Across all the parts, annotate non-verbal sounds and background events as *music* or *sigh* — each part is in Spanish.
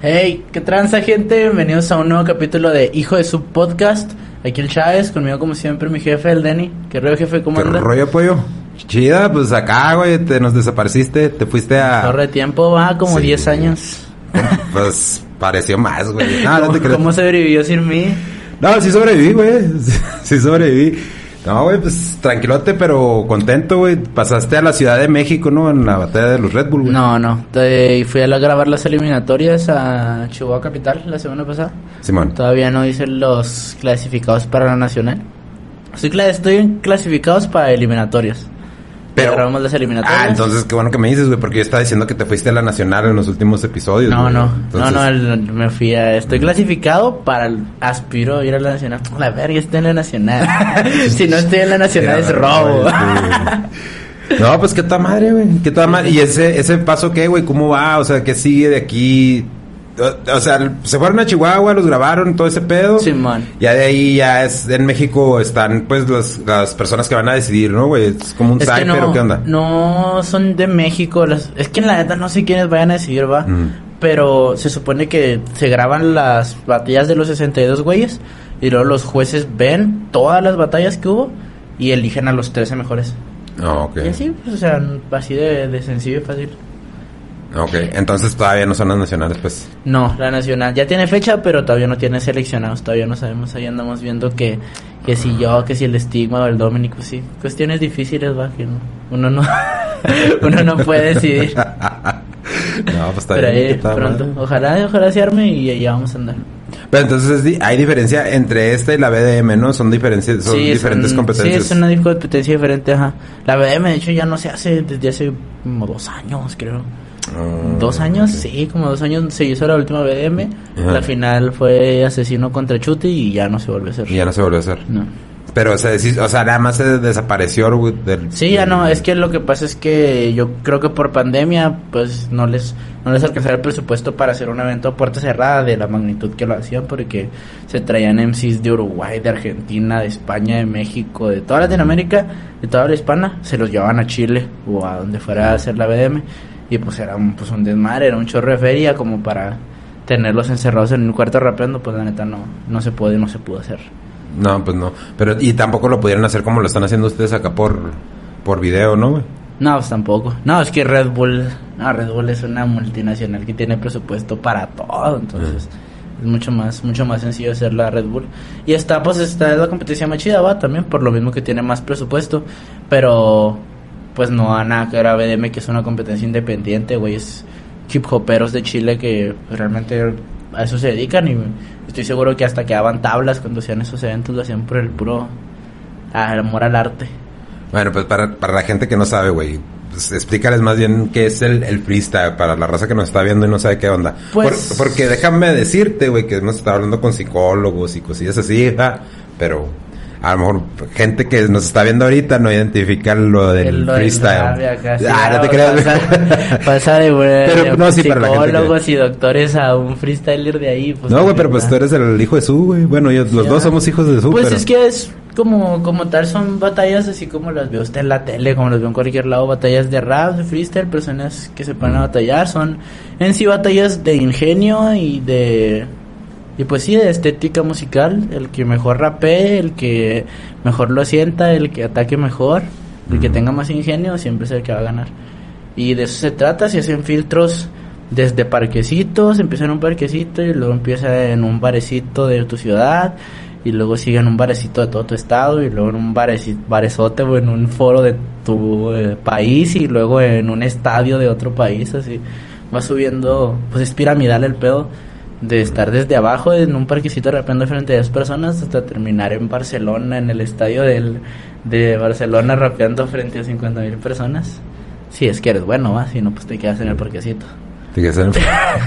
Hey, ¿qué tranza gente? Bienvenidos a un nuevo capítulo de Hijo de su podcast. Aquí el Chávez, conmigo como siempre mi jefe, el Denny. ¿Qué rollo jefe? ¿Cómo ¿Qué anda? rollo, pollo? Chida, pues acá, güey, te nos desapareciste, te fuiste a... Torre de tiempo, va como Sí. 10 años. *laughs* Pues pareció más, güey. No, no ¿Cómo, te creas. cómo sobrevivió sin mí? No, sí sobreviví, güey. *laughs* Sí sobreviví. No, güey, pues tranquilote, pero contento, güey. Pasaste a la Ciudad de México, ¿no? En la batalla de los Red Bull, güey. No, no. Te- fui a la- grabar las eliminatorias a Chihuahua Capital la semana pasada. Simón. Todavía no hice los clasificados para la nacional. Estoy, estoy en clasificados para eliminatorias. Pero- grabamos las eliminatorias. Ah, entonces qué bueno que me dices, güey, porque yo estaba diciendo que te fuiste a la Nacional en los últimos episodios. No, güey. no, Entonces- no, no, el- me fui a... Estoy clasificado para... el- aspiro a ir a la nacional. La verga, estoy en la nacional. *laughs* si no estoy en la nacional es robo. No, pues qué toda madre, güey. Qué toda madre. ¿Y ese, ese paso qué, güey? ¿Cómo va? O sea, ¿qué sigue de aquí? O, o sea, se fueron a Chihuahua, los grabaron, todo ese pedo. Simón. Ya de ahí ya es, en México están pues los- las personas que van a decidir, ¿no, güey? Es como un Es o qué onda. no son de México. Las, es que en la neta no sé quiénes vayan a decidir, va. Mm. Pero se supone que se graban las batallas de los 62 güeyes. Y luego los jueces ven todas las batallas que hubo. Y eligen a los 13 mejores. Ah, ok. Y así, pues, o sea, así de, de sencillo y fácil. Ok, entonces todavía no son las nacionales, pues. No, la nacional ya tiene fecha, pero todavía no tiene seleccionados, todavía no sabemos. Ahí andamos viendo que, que si yo, que si el estigma o el Dominic, pues sí. Cuestiones difíciles, va, que no, uno no, *laughs* uno no puede decidir. *laughs* No, pues está pero bien. ahí pronto, ojalá, ojalá se arme y ya vamos a andar. Pero entonces hay diferencia entre esta y la BDM, ¿no? Son diferencias, son Sí, diferentes son- competencias. Sí, es una competencia diferente, ajá. La BDM, de hecho, ya no se hace desde hace como dos años, creo. Ah, ¿Dos años? Sí, como dos años se hizo la última BDM. Ajá. La final fue Asesino contra Chuti y ya no se volvió a hacer. Y ya no se volvió a hacer. No. Pero, o sea, o sea, nada más se desapareció del... Sí, ya no, es que lo que pasa es que yo creo que por pandemia, pues no les, no les alcanzaba el presupuesto para hacer un evento a puerta cerrada de la magnitud que lo hacían, porque se traían MCs de Uruguay, de Argentina, de España, de México, de toda Latinoamérica, de toda la hispana, se los llevaban a Chile o a donde fuera a hacer la BDM, y pues era un, pues un desmadre, era un chorro de feria como para tenerlos encerrados en un cuarto rapeando, pues la neta no, no se puede, no se pudo hacer. No, pues no. Pero, y tampoco lo pudieron hacer como lo están haciendo ustedes acá por, por video, ¿no, güey? No, pues tampoco. No, es que Red Bull, no, Red Bull es una multinacional que tiene presupuesto para todo, entonces es mucho más, mucho más sencillo hacer la Red Bull. Y está, pues, está es la competencia más chida, va, también, por lo mismo que tiene más presupuesto, pero, pues, no a nada que ver a BDM, que es una competencia independiente, güey, es hip hoperos de Chile que realmente a eso se dedican y estoy seguro que hasta quedaban tablas cuando hacían esos eventos, lo hacían por el puro amor al arte. Bueno, pues para, para la gente que no sabe, güey, pues explícales más bien qué es el, el freestyle para la raza que nos está viendo y no sabe qué onda. Pues- Por- porque déjame decirte, güey, que hemos estado hablando con psicólogos y cosillas así, pero a lo mejor gente que nos está viendo ahorita no identifica lo del lo del freestyle. acá, sí, ah, no te creas. Pasa, *laughs* pasa de, güey, Pero, no, sí, gente que- psicólogos y doctores a un freestyler de ahí. Pues, no, güey, pero pues tú eres el hijo de su, güey. Bueno, yo, los Ya. dos somos hijos de su, Pues pero... es que es como, como tal, son batallas así como las ve usted en la tele, como las veo en cualquier lado, batallas de rap, de freestyle, personas que se ponen a batallar, son en sí batallas de ingenio y de... Y pues sí, de estética musical, el que mejor rapee, el que mejor lo sienta, el que ataque mejor, el que tenga más ingenio, siempre es el que va a ganar. Y de eso se trata, se hacen filtros desde parquecitos, empieza en un parquecito y luego empieza en un barecito de tu ciudad y luego sigue en un barecito de todo tu estado y luego en un barezote o en un foro de tu eh, país y luego en un estadio de otro país, así. Va subiendo, pues es piramidal el pedo de estar desde abajo en un parquecito rapeando frente a 10 personas hasta terminar en Barcelona, en el estadio del, de Barcelona rapeando frente a 50 mil personas. Si es que eres bueno, ¿va? Si no, pues te quedas en el parquecito. ¿Te quieres hacer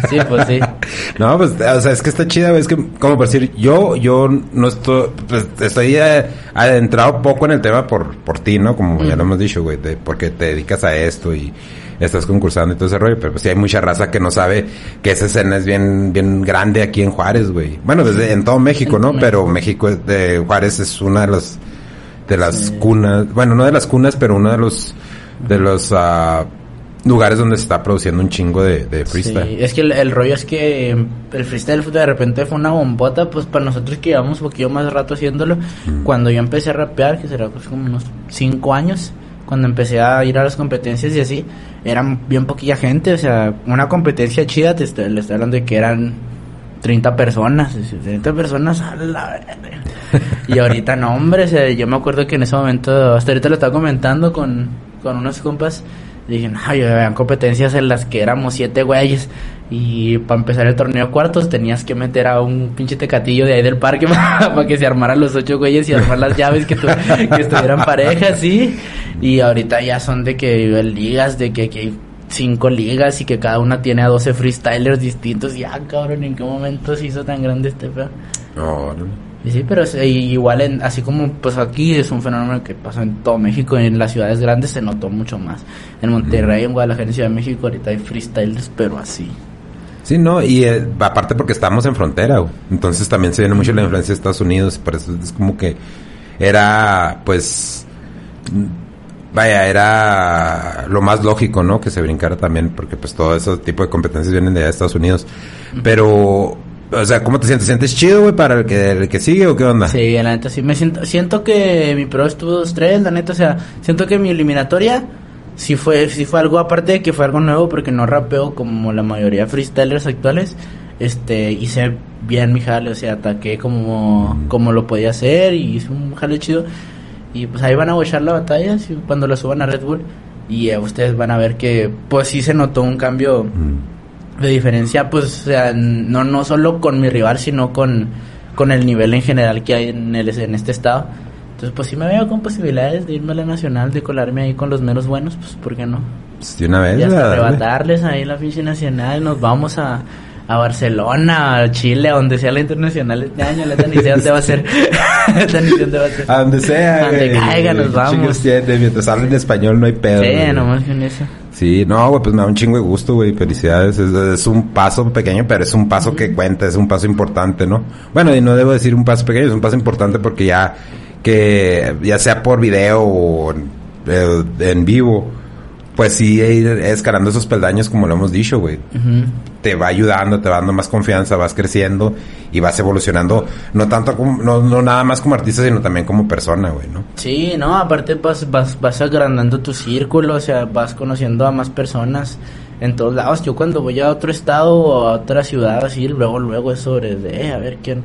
Sí, pues sí. *laughs* No, pues, o sea, es que está chida. Es que, como por decir, yo, yo no estoy, pues, estoy eh, adentrado poco en el tema por, por ti, ¿no? Como ya lo hemos dicho, güey, de- porque te dedicas a esto y estás concursando y todo ese rollo. Pero pues sí hay mucha raza que no sabe que esa escena es bien, bien grande aquí en Juárez, güey. Bueno, desde, en todo México, ¿no? Pero México, es de Juárez es una de las, de las cunas, bueno, no de las cunas, pero uno de los, de los, ah, lugares donde se está produciendo un chingo de, de freestyle. Sí, es que el, el rollo es que el freestyle de repente fue una bombota, pues para nosotros que llevamos un poquito más rato haciéndolo, cuando yo empecé a rapear, que será pues como unos 5 años, cuando empecé a ir a las competencias y así, eran bien poquilla gente, o sea, una competencia chida, te estoy, le estoy hablando de que eran 30 personas, es decir, 30 personas a la. Y ahorita no, hombre, o sea, yo me acuerdo que en ese momento, hasta ahorita lo estaba comentando con, con unos compas, dije, no, yo había competencias en las que éramos siete güeyes y para empezar el torneo cuartos tenías que meter a un pinche tecatillo de ahí del parque *laughs* para que se armaran los ocho güeyes y armar las llaves que, tu- que estuvieran parejas, sí. Y ahorita ya son de que ligas, de que, que hay cinco ligas y que cada una tiene a 12 freestylers distintos. Ya, cabrón, ¿en qué momento se hizo tan grande este pedo? Y sí, pero es- e igual, en, así como pues aquí es un fenómeno que pasa en todo México, en las ciudades grandes se notó mucho más. En Monterrey, en Guadalajara, en Ciudad de México, ahorita hay freestylers, pero así. Sí, no, y eh, aparte porque estamos en frontera, güey. entonces también se viene mucho la influencia de Estados Unidos, por eso es como que era, pues, vaya, era lo más lógico, ¿no? Que se brincara también, porque pues todo ese tipo de competencias vienen de Estados Unidos. Pero, o sea, ¿cómo te sientes? ¿Te sientes chido, güey, para el que, el que sigue o qué onda? Sí, la neta, sí. Me siento, siento que mi pro estuvo 2-3, la neta, o sea, siento que mi eliminatoria sí fue, sí fue algo aparte de que fue algo nuevo porque no rapeo como la mayoría de freestylers actuales. Este, hice bien mi jale, o sea, ataqué como, como lo podía hacer y hice un jale chido. Y pues ahí van a bochar la batalla cuando lo suban a Red Bull. Y eh, ustedes van a ver que pues sí se notó un cambio Mm. De diferencia, pues, o sea, no, no solo con mi rival, sino con, con el nivel en general que hay en, el, en este estado. Entonces, pues sí me veo con posibilidades de irme a la nacional, de colarme ahí con los menos buenos, pues, ¿por qué no? Pues, de una vez, Y hasta arrebatarles ahí la ficha nacional, nos vamos a, a Barcelona, a Chile, a donde sea la internacional este año, la sé dónde va a ser. *laughs* La va a ser. A donde sea, donde güey. caiga, nos ¿Qué vamos. tiene? Mientras hablen español no hay pedo. Sí, güey. nomás con eso. Sí, no, güey, pues me da un chingo de gusto, güey. Felicidades. Es, es un paso pequeño, pero es un paso que cuenta, es un paso importante, ¿no? Bueno, y no debo decir un paso pequeño, es un paso importante porque ya que ya sea por video o en, eh, en vivo, pues sí ir escalando esos peldaños como lo hemos dicho, güey. Ujú. Te va ayudando, te va dando más confianza, vas creciendo y vas evolucionando, no tanto como, no, no nada más como artista, sino también como persona, güey, ¿no? Sí, no, aparte vas, vas, vas agrandando tu círculo, o sea, vas conociendo a más personas en todos lados. Yo cuando voy a otro estado o a otra ciudad, así, luego, luego es sobre de, eh, a ver quién,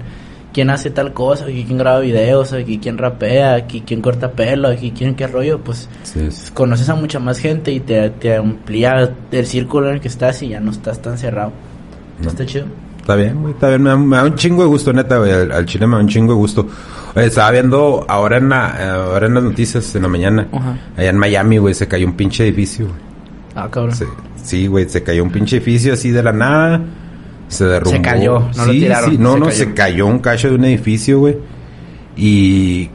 quién hace tal cosa, aquí quién graba videos, aquí quién rapea, aquí quién corta pelo, aquí quién qué rollo, pues Sí, conoces a mucha más gente y te, te amplía el círculo en el que estás y ya no estás tan cerrado. No. Está chido. Está bien, güey, está bien. Me da, me da un chingo de gusto, neta, güey. Al, al chile me da un chingo de gusto. Oye, estaba viendo ahora en, la, eh, ahora en las noticias, en la mañana. Allá en Miami, güey, se cayó un pinche edificio, güey. Ah, cabrón. Se- Sí, güey, se cayó un pinche edificio así de la nada. Se derrumbó. Se cayó, no lo sí, tiraron, Sí, no, se no, cayó. se cayó un cacho de un edificio, güey. Y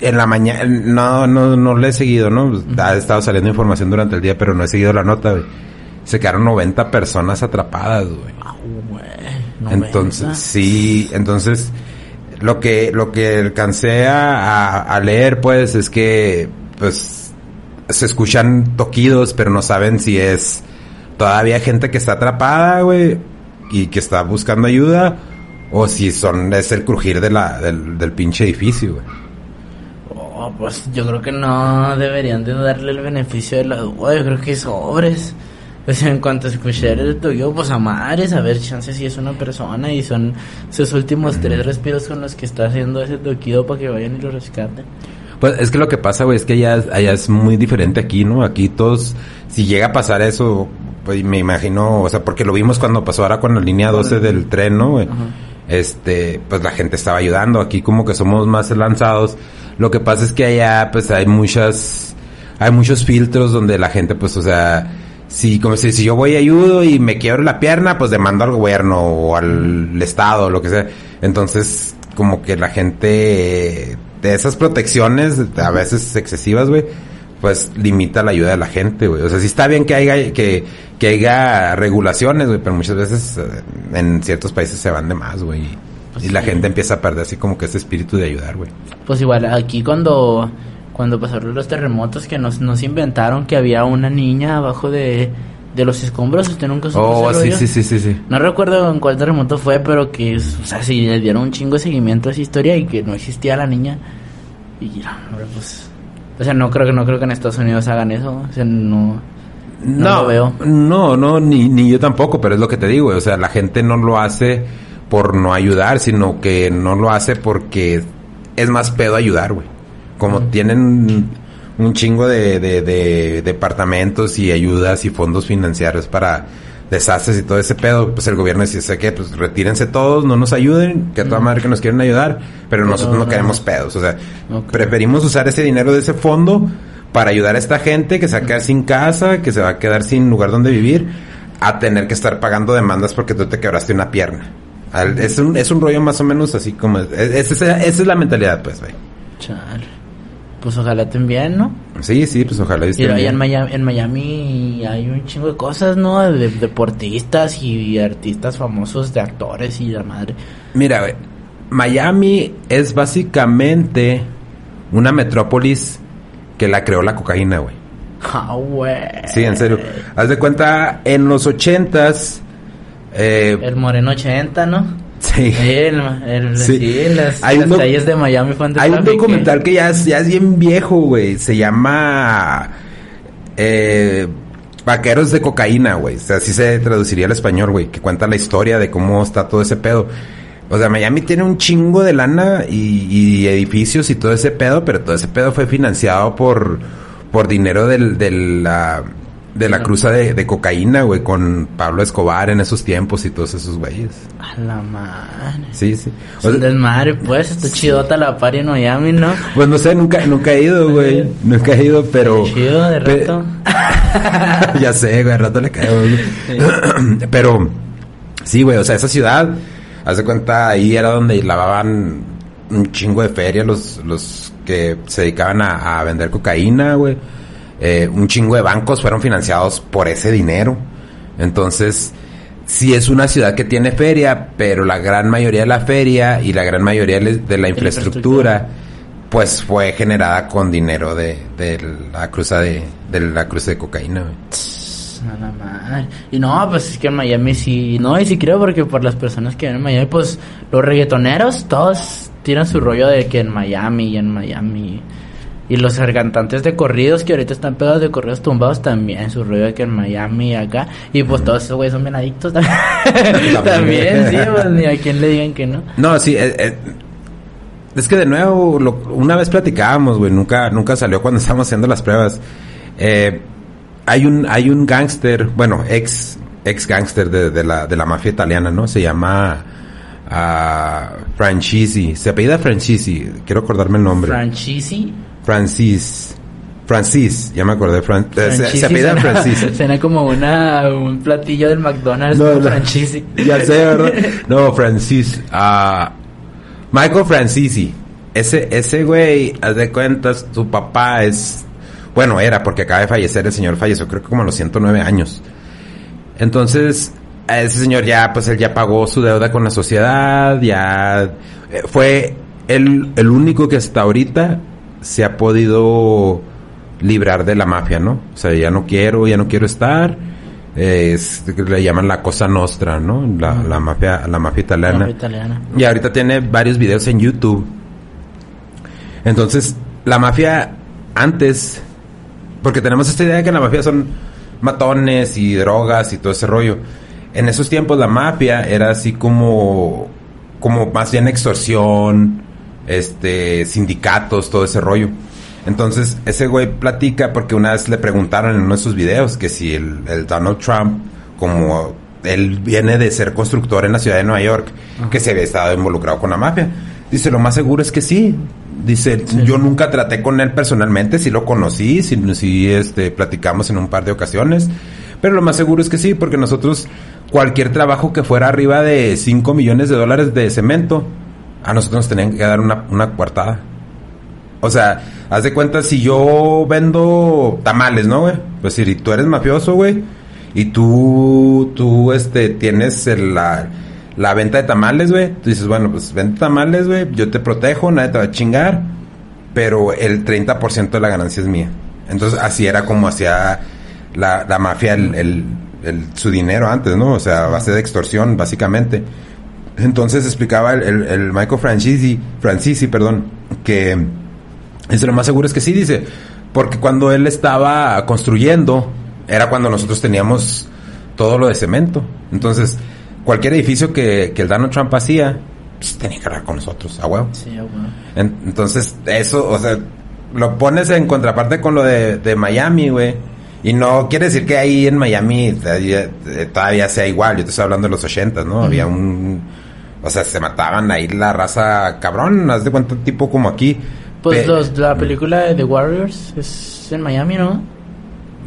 en la mañana, no, no, no le he seguido, ¿no? Ha estado saliendo información durante el día, pero no he seguido la nota, güey. Se quedaron 90 personas atrapadas, güey. Güey, noventa. Entonces, sí, entonces lo que lo que alcancé a- a leer pues es que pues se escuchan toquidos, pero no saben si es todavía gente que está atrapada, güey, y que está buscando ayuda o si son es el crujir de la del, del pinche edificio, güey. Oh, pues yo creo que no deberían de darle el beneficio de la duda. Yo creo que es sobres. Sea, en cuanto escuché el tuyo, pues a madres, a ver, chance si es una persona y son sus últimos tres respiros con los que está haciendo ese toquido para que vayan y lo rescaten. Pues es que lo que pasa, güey, es que allá, allá es muy diferente aquí, ¿no? Aquí todos, si llega a pasar eso, pues me imagino, o sea, porque lo vimos cuando pasó ahora con la línea 12 del tren, ¿no, güey? Este, pues la gente estaba ayudando. Aquí como que somos más lanzados. Lo que pasa es que allá, pues hay muchas, hay muchos filtros donde la gente, pues, o sea, si como si, si yo voy y ayudo y me quiebro la pierna, pues demando al gobierno o al estado o lo que sea. Entonces, como que la gente de esas protecciones a veces excesivas, güey, pues limita la ayuda de la gente, güey. O sea, sí está bien que haya que que haya regulaciones, güey, pero muchas veces eh, en ciertos países se van de más, güey. Pues y la sí. gente empieza a perder así como que ese espíritu de ayudar, güey. Pues igual aquí cuando cuando pasaron los terremotos que nos, nos inventaron que había una niña abajo de, de los escombros, usted nunca supo Oh, sí, sí, sí, sí, sí. No recuerdo en cuál terremoto fue, pero que, o sea, sí le dieron un chingo de seguimiento a esa historia y que no existía la niña. Y hombre, pues... O sea, no creo que no creo que en Estados Unidos hagan eso. O sea, no... No lo veo. No, no, ni, ni yo tampoco, pero es lo que te digo, o sea, la gente no lo hace por no ayudar, sino que no lo hace porque es más pedo ayudar, güey. Como tienen un chingo de, de, de departamentos y ayudas y fondos financieros para desastres y todo ese pedo, pues el gobierno dice que pues retírense todos, no nos ayuden, que a toda madre que nos quieren ayudar, pero nosotros no queremos pedos, o sea, preferimos usar ese dinero de ese fondo para ayudar a esta gente que se va a quedar sin casa, que se va a quedar sin lugar donde vivir, a tener que estar pagando demandas porque tú te quebraste una pierna. Al- Es un, es un rollo más o menos así como... es- es- esa, esa es la mentalidad, pues, güey. Chale. Pues ojalá estén bien, ¿no? Sí, sí, pues ojalá y bien. en Miami, en Miami hay un chingo de cosas, ¿no? De deportistas y artistas famosos, de actores y la madre. Mira, güey, Miami es básicamente una metrópolis que la creó la cocaína, güey. Ah, güey. Sí, en serio. Haz de cuenta, en los ochentas... Eh, El Moreno 80, ¿no? Sí. El, el, Sí. sí. las, Hay las calles de Miami fue antes Hay un documental que ya es, ya es bien viejo, güey. Se llama... Eh, Vaqueros de cocaína, güey. O sea, así se traduciría al español, güey. Que cuenta la historia de cómo está todo ese pedo. O sea, Miami tiene un chingo de lana y, y edificios y todo ese pedo, pero todo ese pedo fue financiado por, por dinero del, de la, de la cruza de, de cocaína, güey, con Pablo Escobar en esos tiempos y todos esos güeyes. A la madre. Sí, sí. O sea, desmadre, pues. Está chidota la party en Miami, ¿no? Pues no sé, nunca, nunca he ido, güey. Nunca he ido, pero. Chido, de pe- rato. *laughs* ya sé, güey, al rato le caemos. güey. *clears throat* pero, sí, güey, o sea, esa ciudad, haz de cuenta, ahí era donde lavaban un chingo de feria los, los que se dedicaban a, a vender cocaína, güey. Eh, un chingo de bancos fueron financiados por ese dinero. Entonces, sí es una ciudad que tiene feria, pero la gran mayoría de la feria y la gran mayoría de la infraestructura, pues fue generada con dinero de, de la cruza de, de la cruza de cocaína. güey. A la madre. Y no, pues es que en Miami sí. No, y sí creo porque por las personas que viven en Miami, pues los reggaetoneros, todos tiran su rollo de que en Miami y en Miami. Y los cantantes de corridos que ahorita están pegados de corridos tumbados también, su rollo que en Miami y acá. Y pues todos esos güeyes son bien adictos *laughs* también. también, sí, pues ni a quien le digan que no. No, sí, eh, eh, es que de nuevo, lo- una vez platicábamos, güey, nunca, nunca salió cuando *laughs* estábamos haciendo las pruebas. Eh, hay un, hay un gángster, bueno, ex, ex gángster de, de la, de la mafia italiana, ¿no? Se llama ah, Francisi, se apellida Francisi, quiero acordarme el nombre. Franchisi. Francis, Francis, ya me acordé, Fran- eh, se, se apellida Francis. *laughs* Suena como una, un platillo del McDonald's. No. Franchisi. Ya sé, ¿verdad? *laughs* No, Francis. ah Michael Francisi. Ese, ese güey, haz de cuentas, tu papá es... Bueno, era porque acaba de fallecer, el señor falleció creo que como a los 109 años. Entonces, a ese señor ya, pues él ya pagó su deuda con la sociedad, ya... eh, fue el, el único que hasta ahorita se ha podido librar de la mafia, ¿no? O sea, ya no quiero, ya no quiero estar. eh, es- le llaman la cosa nostra, ¿no? La, la mafia, la mafia italiana. Italiana. Y ahorita tiene varios videos en YouTube. Entonces, la mafia antes, porque tenemos esta idea de que la mafia son matones y drogas y todo ese rollo. En esos tiempos la mafia era así como, como más bien extorsión, este, sindicatos, todo ese rollo. Entonces, ese güey platica porque una vez le preguntaron en uno de sus videos que si el, el Donald Trump, como él viene de ser constructor en la ciudad de Nueva York, que se había estado involucrado con la mafia. Dice, lo más seguro es que sí. Dice, yo nunca traté con él personalmente, sí lo conocí, sí, sí, este, platicamos en un par de ocasiones, Pero lo más seguro es que sí, porque nosotros, cualquier trabajo que fuera arriba de 5 millones de dólares de cemento, a nosotros nos tenían que dar una, una coartada. O sea, haz de cuenta si yo vendo tamales, ¿no, güey? Pues si tú eres mafioso, güey, y tú, tú, este, tienes la, la venta de tamales, güey. Tú dices, bueno, pues vende tamales, güey, yo te protejo, nadie te va a chingar, pero el 30% de la ganancia es mía. Entonces, así era como hacía la, la mafia el- el- su dinero antes, ¿no? O sea, a base de extorsión, básicamente. Entonces explicaba el, el, el Michael Francisi, Francisi, perdón, que eso lo más seguro es que sí, dice, porque cuando él estaba construyendo, era cuando nosotros teníamos todo lo de cemento. Entonces, cualquier edificio que, que el Donald Trump hacía, pues tenía que hablar con nosotros, a huevo. Sí. En- entonces, eso, o sea, lo pones en contraparte con lo de, de Miami, güey. Y no quiere decir que ahí en Miami todavía, eh, todavía sea igual. Yo te estoy hablando de los 80, ¿no? Había un... O sea, se mataban ahí la raza cabrón. Haz de cuenta, tipo como aquí. Pues Pe- los, la película de The Warriors es en Miami, ¿no?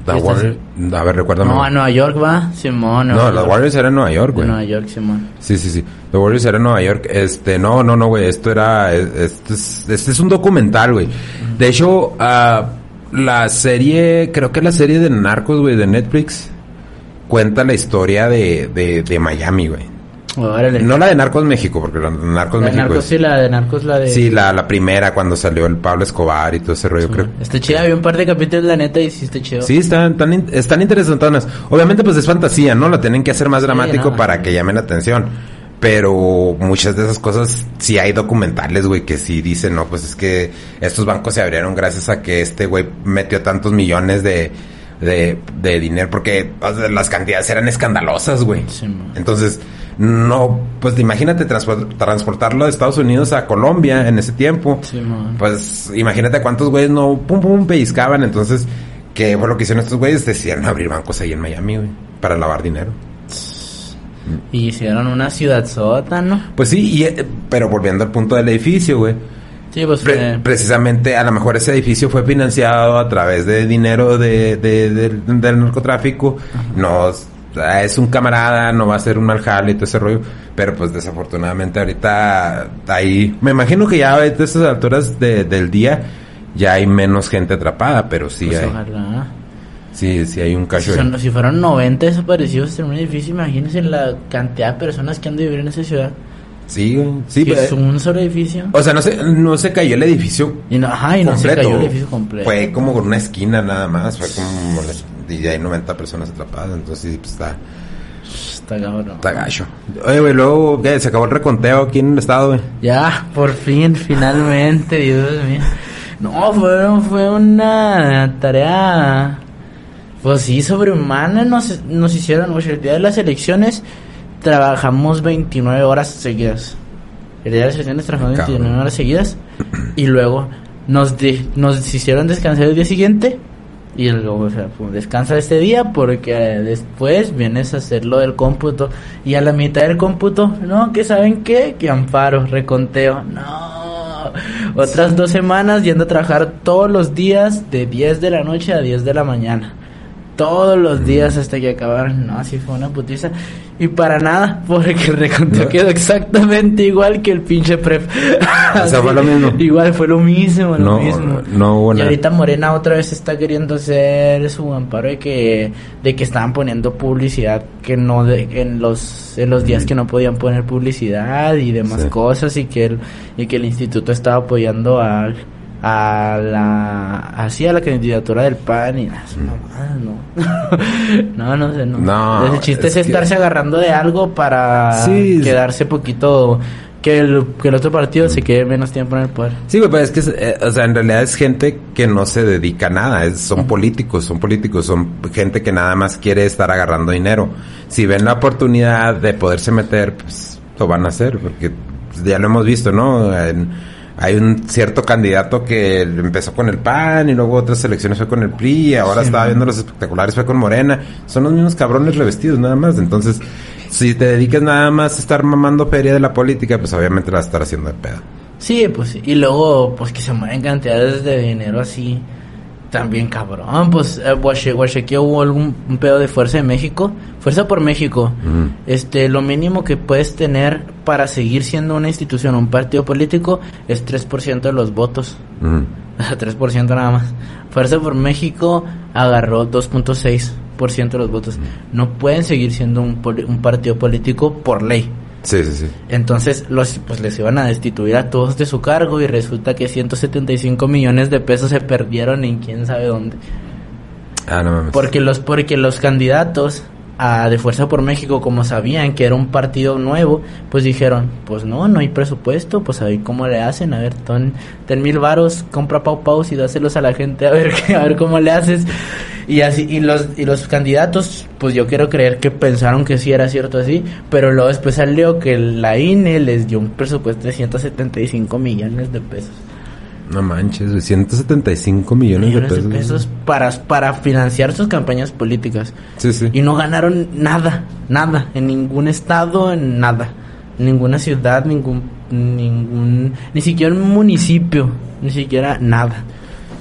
The Warriors- A ver, recuérdame. No, a Nueva York va, Simón. No, los. Warriors eran en Nueva York, güey. Nueva York, Simón. Sí, sí, sí. The Warriors era en Nueva York. Este, no, no, no, güey. Esto era, este es, este es un documental, güey. De hecho, ah, la serie, creo que la serie de Narcos, güey, de Netflix, cuenta la historia de, de, de Miami, güey. No la de Narcos México, porque la de Narcos la de México Narcos, es- sí, la de Narcos, la de... Sí, la, la primera, cuando salió el Pablo Escobar y todo ese rollo, creo. Está chida, había un par de capítulos, la neta, y sí está chido. Sí, están, interesantonas. Obviamente, pues es fantasía, ¿no? Lo tienen que hacer más Sí, dramático no. para que llamen la atención. Pero muchas de esas cosas, sí hay documentales, güey, que sí dicen, no, pues es que estos bancos se abrieron gracias a que este güey metió tantos millones de, de, de dinero, porque o sea, las cantidades eran escandalosas, güey. Simón. Entonces, no, pues imagínate transpor- transportarlo de Estados Unidos a Colombia en ese tiempo. Pues imagínate cuántos güeyes no pum pum pellizcaban. Entonces, ¿qué fue lo que hicieron estos güeyes? Decidieron abrir bancos ahí en Miami, güey, para lavar dinero. Y hicieron una ciudad sota, ¿no? Pues sí, y, eh, pero volviendo al punto del edificio, güey. Sí, pues Pre- precisamente, a lo mejor ese edificio fue financiado a través de dinero de, de- del- del narcotráfico. No, ah, es un camarada, no va a ser un mal jale y todo ese rollo. Pero pues desafortunadamente ahorita ahí, me imagino que ya a estas alturas de- del día ya hay menos gente atrapada, pero sí pues, hay, ojalá. sí, sí hay un Si, cacho. son- si fueron 90 desaparecidos en un edificio, imagínense la cantidad de personas que han de vivir en esa ciudad. Sí, güey, sí, pero- es un solo edificio. o sea, no se, no se cayó el edificio Y no, ajá, y no se completo. cayó el edificio completo. Fue como con una esquina nada más, fue como y hay 90 personas atrapadas, entonces sí, pues está, Está cabrón. está gacho. Oye, güey, luego ¿qué? se acabó el reconteo aquí en el estado, güey. Ya, por fin, finalmente, Dios mío. No, fue, fue una tarea, pues sí, sobrehumana. Nos, nos hicieron, pues, el día de las elecciones trabajamos 29 horas seguidas. El día de las elecciones trabajamos Cabrón. 29 horas seguidas. Y luego nos, de- nos hicieron descansar el día siguiente. Y luego, o sea, pues, descansa este día porque eh, después vienes a hacer lo del cómputo. Y a la mitad del cómputo, no, que saben qué, que amparo, reconteo. No, otras dos semanas yendo a trabajar todos los días de 10 de la noche a 10 de la mañana. Todos los días hasta que acabaron. No, así fue una putiza. Y para nada, porque el reconteo No. quedó exactamente igual que el pinche prep. O sea, fue lo *laughs* mismo. Igual fue lo mismo, lo No, mismo. no hubo Y ahorita Morena otra vez está queriendo hacer su amparo de que de que estaban poniendo publicidad que no de, en los en los días que no podían poner publicidad y demás Sí. cosas y que el y que el instituto estaba apoyando a a la así a la candidatura del PAN y ah, su mamada, no *laughs* no no sé no, No, el chiste es, es que- estarse agarrando de algo para Sí. quedarse poquito que el, que el otro partido se quede menos tiempo en el poder Sí, güey, pero es que, eh, o sea, en realidad es gente que no se dedica a nada, es- son políticos, son políticos, son gente que nada más quiere estar agarrando dinero. Si ven la oportunidad de poderse meter, pues lo van a hacer, porque ya lo hemos visto, ¿no? En- hay un cierto candidato que empezó con el PAN y luego otras elecciones fue con el PRI y ahora Sí, estaba man. viendo los espectaculares fue con Morena. Son los mismos cabrones revestidos nada más. Entonces, si te dedicas nada más a estar mamando feria de la política, pues obviamente la vas a estar haciendo de pedo. Sí, pues y luego pues que se mueven cantidades de dinero así También cabrón, pues eh, guache- hubo algún un pedo de Fuerza de México, Fuerza por México. Este, lo mínimo que puedes tener para seguir siendo una institución, un partido político, es 3% de los votos. Sea, *laughs* 3% nada más. Fuerza por México agarró 2.6% de los votos. No pueden seguir siendo un, un partido político por ley. Sí, sí, sí. Entonces, los, pues les iban a destituir a todos de su cargo y resulta que 175 millones de pesos se perdieron en quién sabe dónde. Ah, no mames. Porque los, porque los candidatos a, de Fuerza por México, como sabían que era un partido nuevo, pues dijeron, pues no, no hay presupuesto, pues a ver cómo le hacen, a ver, ton, ten mil varos, compra pau paus y dáselos a la gente, a ver, *laughs* a ver cómo le haces. Y así, y los, y los candidatos, pues yo quiero creer que pensaron que sí era cierto así, pero luego después salió que la INE les dio un presupuesto de 175 millones de pesos. No manches, güey, 175 millones, Millones de de pesos. pesos para, para financiar sus campañas políticas. Sí, sí. Y no ganaron nada, nada, en ningún estado, en nada, ninguna ciudad, ningún, ningún, ni siquiera un municipio, ni siquiera nada.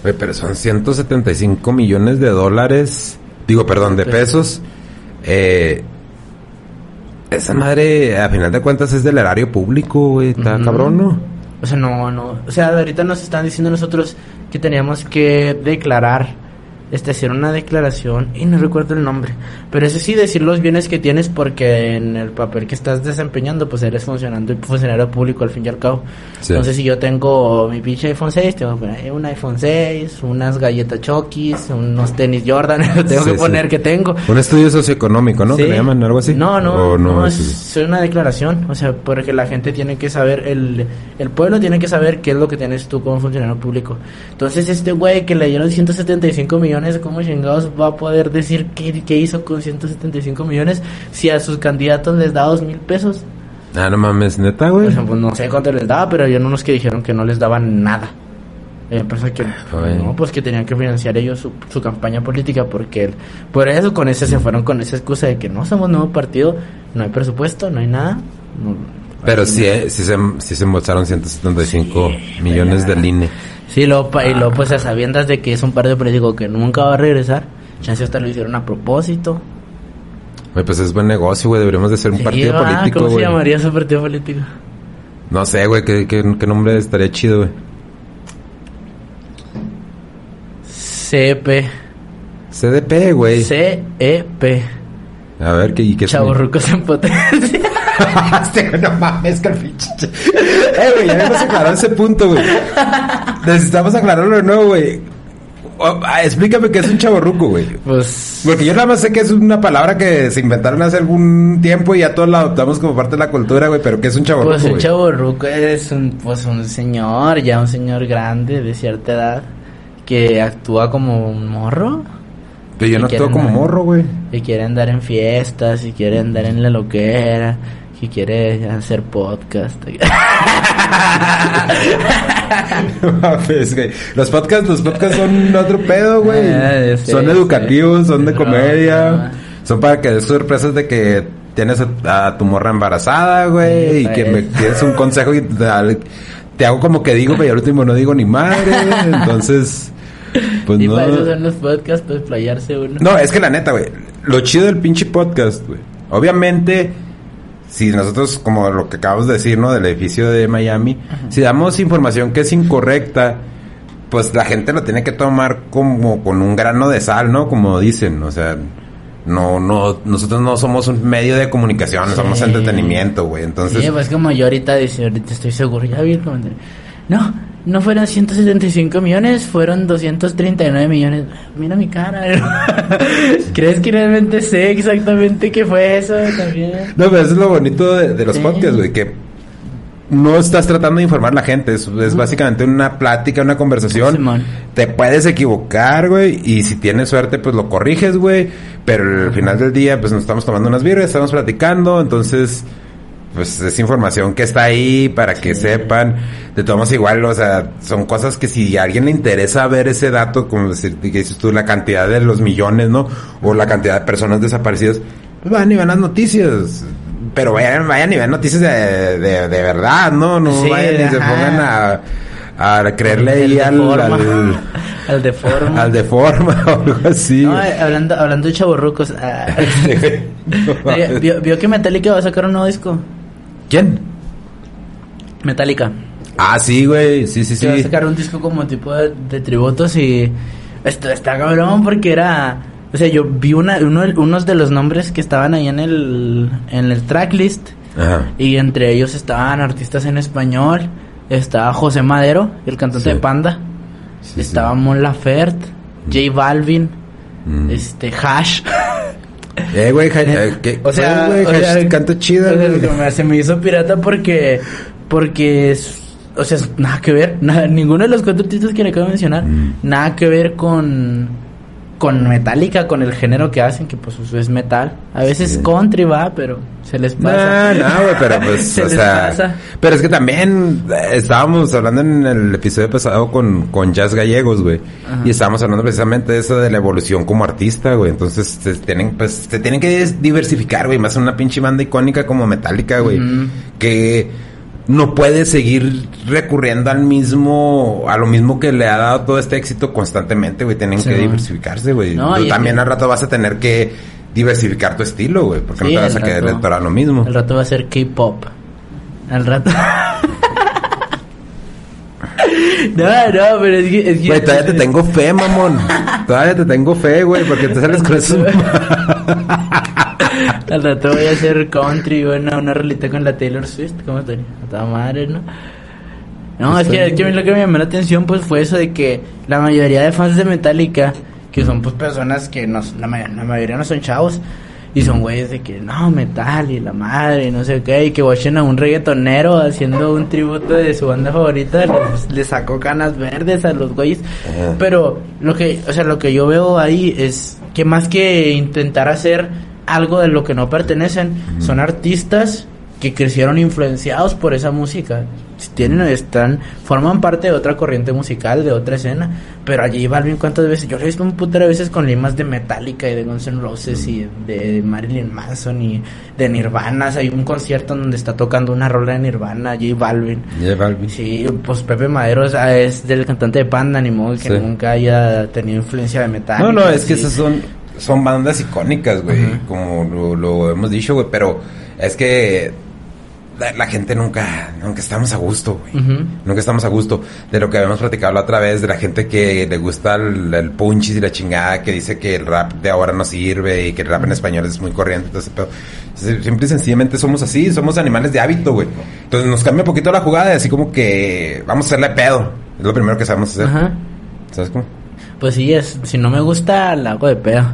Güey, pero son 175 millones de dólares. Digo, perdón, de pesos. Eh, esa madre, a final de cuentas, es del erario público, güey. Está cabrón, ¿no? O sea, no, no, o sea, ahorita nos están diciendo nosotros que teníamos que declarar, este, hacer una declaración, y no recuerdo el nombre, pero eso sí, decir los bienes que tienes porque en el papel que estás desempeñando, pues eres funcionando funcionario público al fin y al cabo. Sí. Entonces, si yo tengo mi pinche iPhone 6, tengo que poner un iPhone 6, unas galletas Chokis, unos tenis Jordan, *laughs* tengo Sí, que poner sí. que tengo. Un estudio socioeconómico, ¿no? Que le llaman algo así. No, no, ¿O no, es- es, es una declaración, o sea, porque la gente tiene que saber, el, el pueblo tiene que saber qué es lo que tienes tú como funcionario público. Entonces, este güey que le dieron 175 millones, ¿cómo chingados va a poder decir qué, qué hizo con 175 millones si a sus candidatos les da dos mil pesos? Ah, no mames, neta, güey. sea, pues no sé cuánto les daba, pero había unos que dijeron que no les daban nada. Eh, que Ay. no, pues que tenían que financiar ellos su, su campaña política porque el- por eso con ese se fueron con esa excusa de que no somos nuevo partido, no hay presupuesto, no hay nada. no- Pero sí, eh, sí se, sí se embolsaron 175 millones del INE. Sí, pa- y luego pues a sabiendas de que es un partido político que nunca va a regresar, chance hasta lo hicieron a propósito. Güey, pues es buen negocio, güey. Deberíamos de ser un Sí, partido va, político, ¿Cómo se llamaría su partido político? No sé, güey, ¿qué, qué, qué nombre estaría chido, güey? CEP. CDP, güey. CEP. A ver, ¿qué, y qué Chavorrucos en potencia. Este, no mames, que pinche. Eh, güey, ya hemos aclarado ese punto, güey. Necesitamos aclararlo de nuevo, güey. Ah, explícame qué es un chaborruco, güey. Pues Porque yo nada más sé que es una palabra que se inventaron hace algún tiempo y ya todos la adoptamos como parte de la cultura, güey. Pero ¿qué es un chaborruco, Pues un güey? chavo ruco es un, pues un señor, ya un señor grande de cierta edad, que actúa como un morro Pero yo no actúo como morro, güey. y quiere andar en fiestas, y quiere andar en la loquera, y quiere hacer podcast. *laughs* Güey. Los podcasts, los podcasts son otro pedo, güey. Ah, sí, son sí. educativos, son de comedia. no. Son para que des sorpresas de que tienes a, a tu morra embarazada, güey. Sí, y que me tienes un consejo y te, te hago como que digo, pero al último no digo ni madre. Entonces, pues y no. para eso son los podcasts, pues playarse uno. No, es que la neta, güey. Lo chido del pinche podcast, güey. Obviamente, si nosotros, como lo que acabamos de decir, ¿no? Del edificio de Miami, si damos información que es incorrecta, pues la gente lo tiene que tomar como con un grano de sal, ¿no? Como dicen, o sea, no, no, nosotros no somos un medio de comunicación, Sí. somos entretenimiento, güey. Entonces, Sí, pues como yo ahorita, dice, ahorita estoy seguro, ya vi el comentario. No, no fueron 175 millones, fueron 239 millones. Mira mi cara. *laughs* ¿Crees que realmente sé exactamente qué fue eso también? No, pero eso es lo bonito de, de los Sí. podcasts, güey, que no estás tratando de informar a la gente, es, es básicamente una plática, una conversación. Simón. Te puedes equivocar, güey, y si tienes suerte, pues lo corriges, güey, pero al final del día, pues nos estamos tomando unas birras, estamos platicando, entonces, pues es información que está ahí para que sepan. De todos igual, o sea, son cosas que si a alguien le interesa ver ese dato, como decir, que dices tú, la cantidad de los millones, ¿no? O la cantidad de personas desaparecidas, pues van y van las noticias. Pero vayan, vayan y vean noticias de, de, de verdad, ¿no? No Sí, vayan y se pongan a, a creerle De ahí al, forma. al- *laughs* Al de forma. Al de forma *laughs* o algo así. No, hablando, hablando de chaborrucos. ah, *laughs* vio- vio que Metallica va a sacar un nuevo disco. ¿Quién? Metallica. Ah, sí, güey. Sí, sí, Se va a sí. sacar un disco como tipo de, de tributos y esto está cabrón porque era, o sea, yo vi una, uno, unos de los nombres que estaban ahí en el en el tracklist Ajá. y entre ellos estaban artistas en español, estaba José Madero, el cantante Sí. de Panda, Sí, sí. estaba Mon Laferte, J Balvin, Mm. este Hash. *laughs* Eh, güey, eh. O sea, güey, o sea, ja- canta chida, o sea, güey. se me- hizo pirata porque, porque, es- o sea, nada que ver, *laughs* nada, ninguno de los cuatro artistas que le acabo de mencionar, Mm. nada que ver con, con Metallica, con el género que hacen, que pues es metal. A veces Sí. country va, pero se les pasa. No, no, güey, pero *laughs* pues, Se o les sea, pasa. pero es que también eh, estábamos hablando en el episodio pasado con, con Jazz Gallegos, güey, y estábamos hablando precisamente de eso de la evolución como artista, güey, entonces se tienen, pues, se tienen que diversificar, güey, más una pinche banda icónica como Metallica, güey, que no puede seguir recurriendo al mismo, a lo mismo que le ha dado todo este éxito constantemente, güey, tienen Sí, que diversificarse, güey, No, Tú también que- al rato vas a tener que diversificar tu estilo, güey, porque Sí, no te vas a quedar a lo mismo. Al rato va a ser K-pop. Al rato. *laughs* no, no, pero es que, es que Güey, todavía te tengo fe, mamón. Todavía te tengo fe, güey, porque te sales con eso. *laughs* *laughs* Al rato voy a hacer country, una, una rolita con la Taylor Swift, ¿cómo estaría? Madre, ¿no? No, es que, es que a mí lo que me llamó la atención pues fue eso de que la mayoría de fans de Metallica, que son pues personas que no, la, may- la mayoría no son chavos, y son güeyes de que no, metal y la madre, y no sé qué, y que watchen a un reggaetonero haciendo un tributo de su banda favorita, les sacó canas verdes a los güeyes. Ajá. Pero lo que, o sea, lo que yo veo ahí es que más que intentar hacer algo de lo que no pertenecen, son artistas que crecieron influenciados por esa música. Tienen, están, forman parte de otra corriente musical, de otra escena. Pero allí Balvin, ¿cuántas veces? Yo lo he visto un putero de veces con limas de Metallica y de Guns N' Roses y de Marilyn Manson y de Nirvana. O sea, hay un concierto donde está tocando una rola de Nirvana, J Balvin. Ya, Balvin. Sí, pues Pepe Madero es, es del cantante de Panda, ni modo que Sí. nunca haya tenido influencia de metal. No, no, es que esas son, son bandas icónicas, güey, Ajá. como lo, lo hemos dicho, güey, pero es que la, la gente nunca, nunca estamos a gusto, güey. Nunca estamos a gusto de lo que habíamos platicado la otra vez, de la gente que le gusta el, el punchis y la chingada, que dice que el rap de ahora no sirve y que el rap en español es muy corriente. Entonces, pero simple y sencillamente somos así, somos animales de hábito, güey. Entonces nos cambia un poquito la jugada y así como que vamos a hacerle pedo. Es lo primero que sabemos hacer. Ajá. ¿Sabes cómo? Pues sí, es, si no me gusta, la hago de pedo.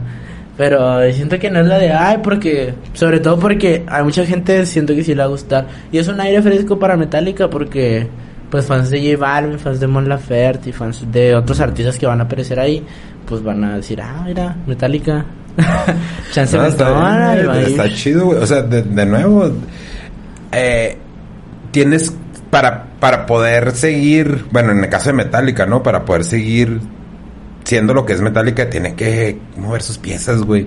Pero siento que no es la de, ay, porque, sobre todo porque hay mucha gente siento que sí le va a gustar. Y es un aire fresco para Metallica porque, pues fans de J Balvin, fans de Mon Laferte y fans de otros artistas que van a aparecer ahí, pues van a decir, ah, mira, Metallica. *laughs* Chance No, está, y bien, a ir. está chido, güey. O sea, de, de nuevo, eh, tienes para, para poder seguir, bueno, en el caso de Metallica, ¿no? Para poder seguir siendo lo que es Metallica, tiene que mover sus piezas, güey.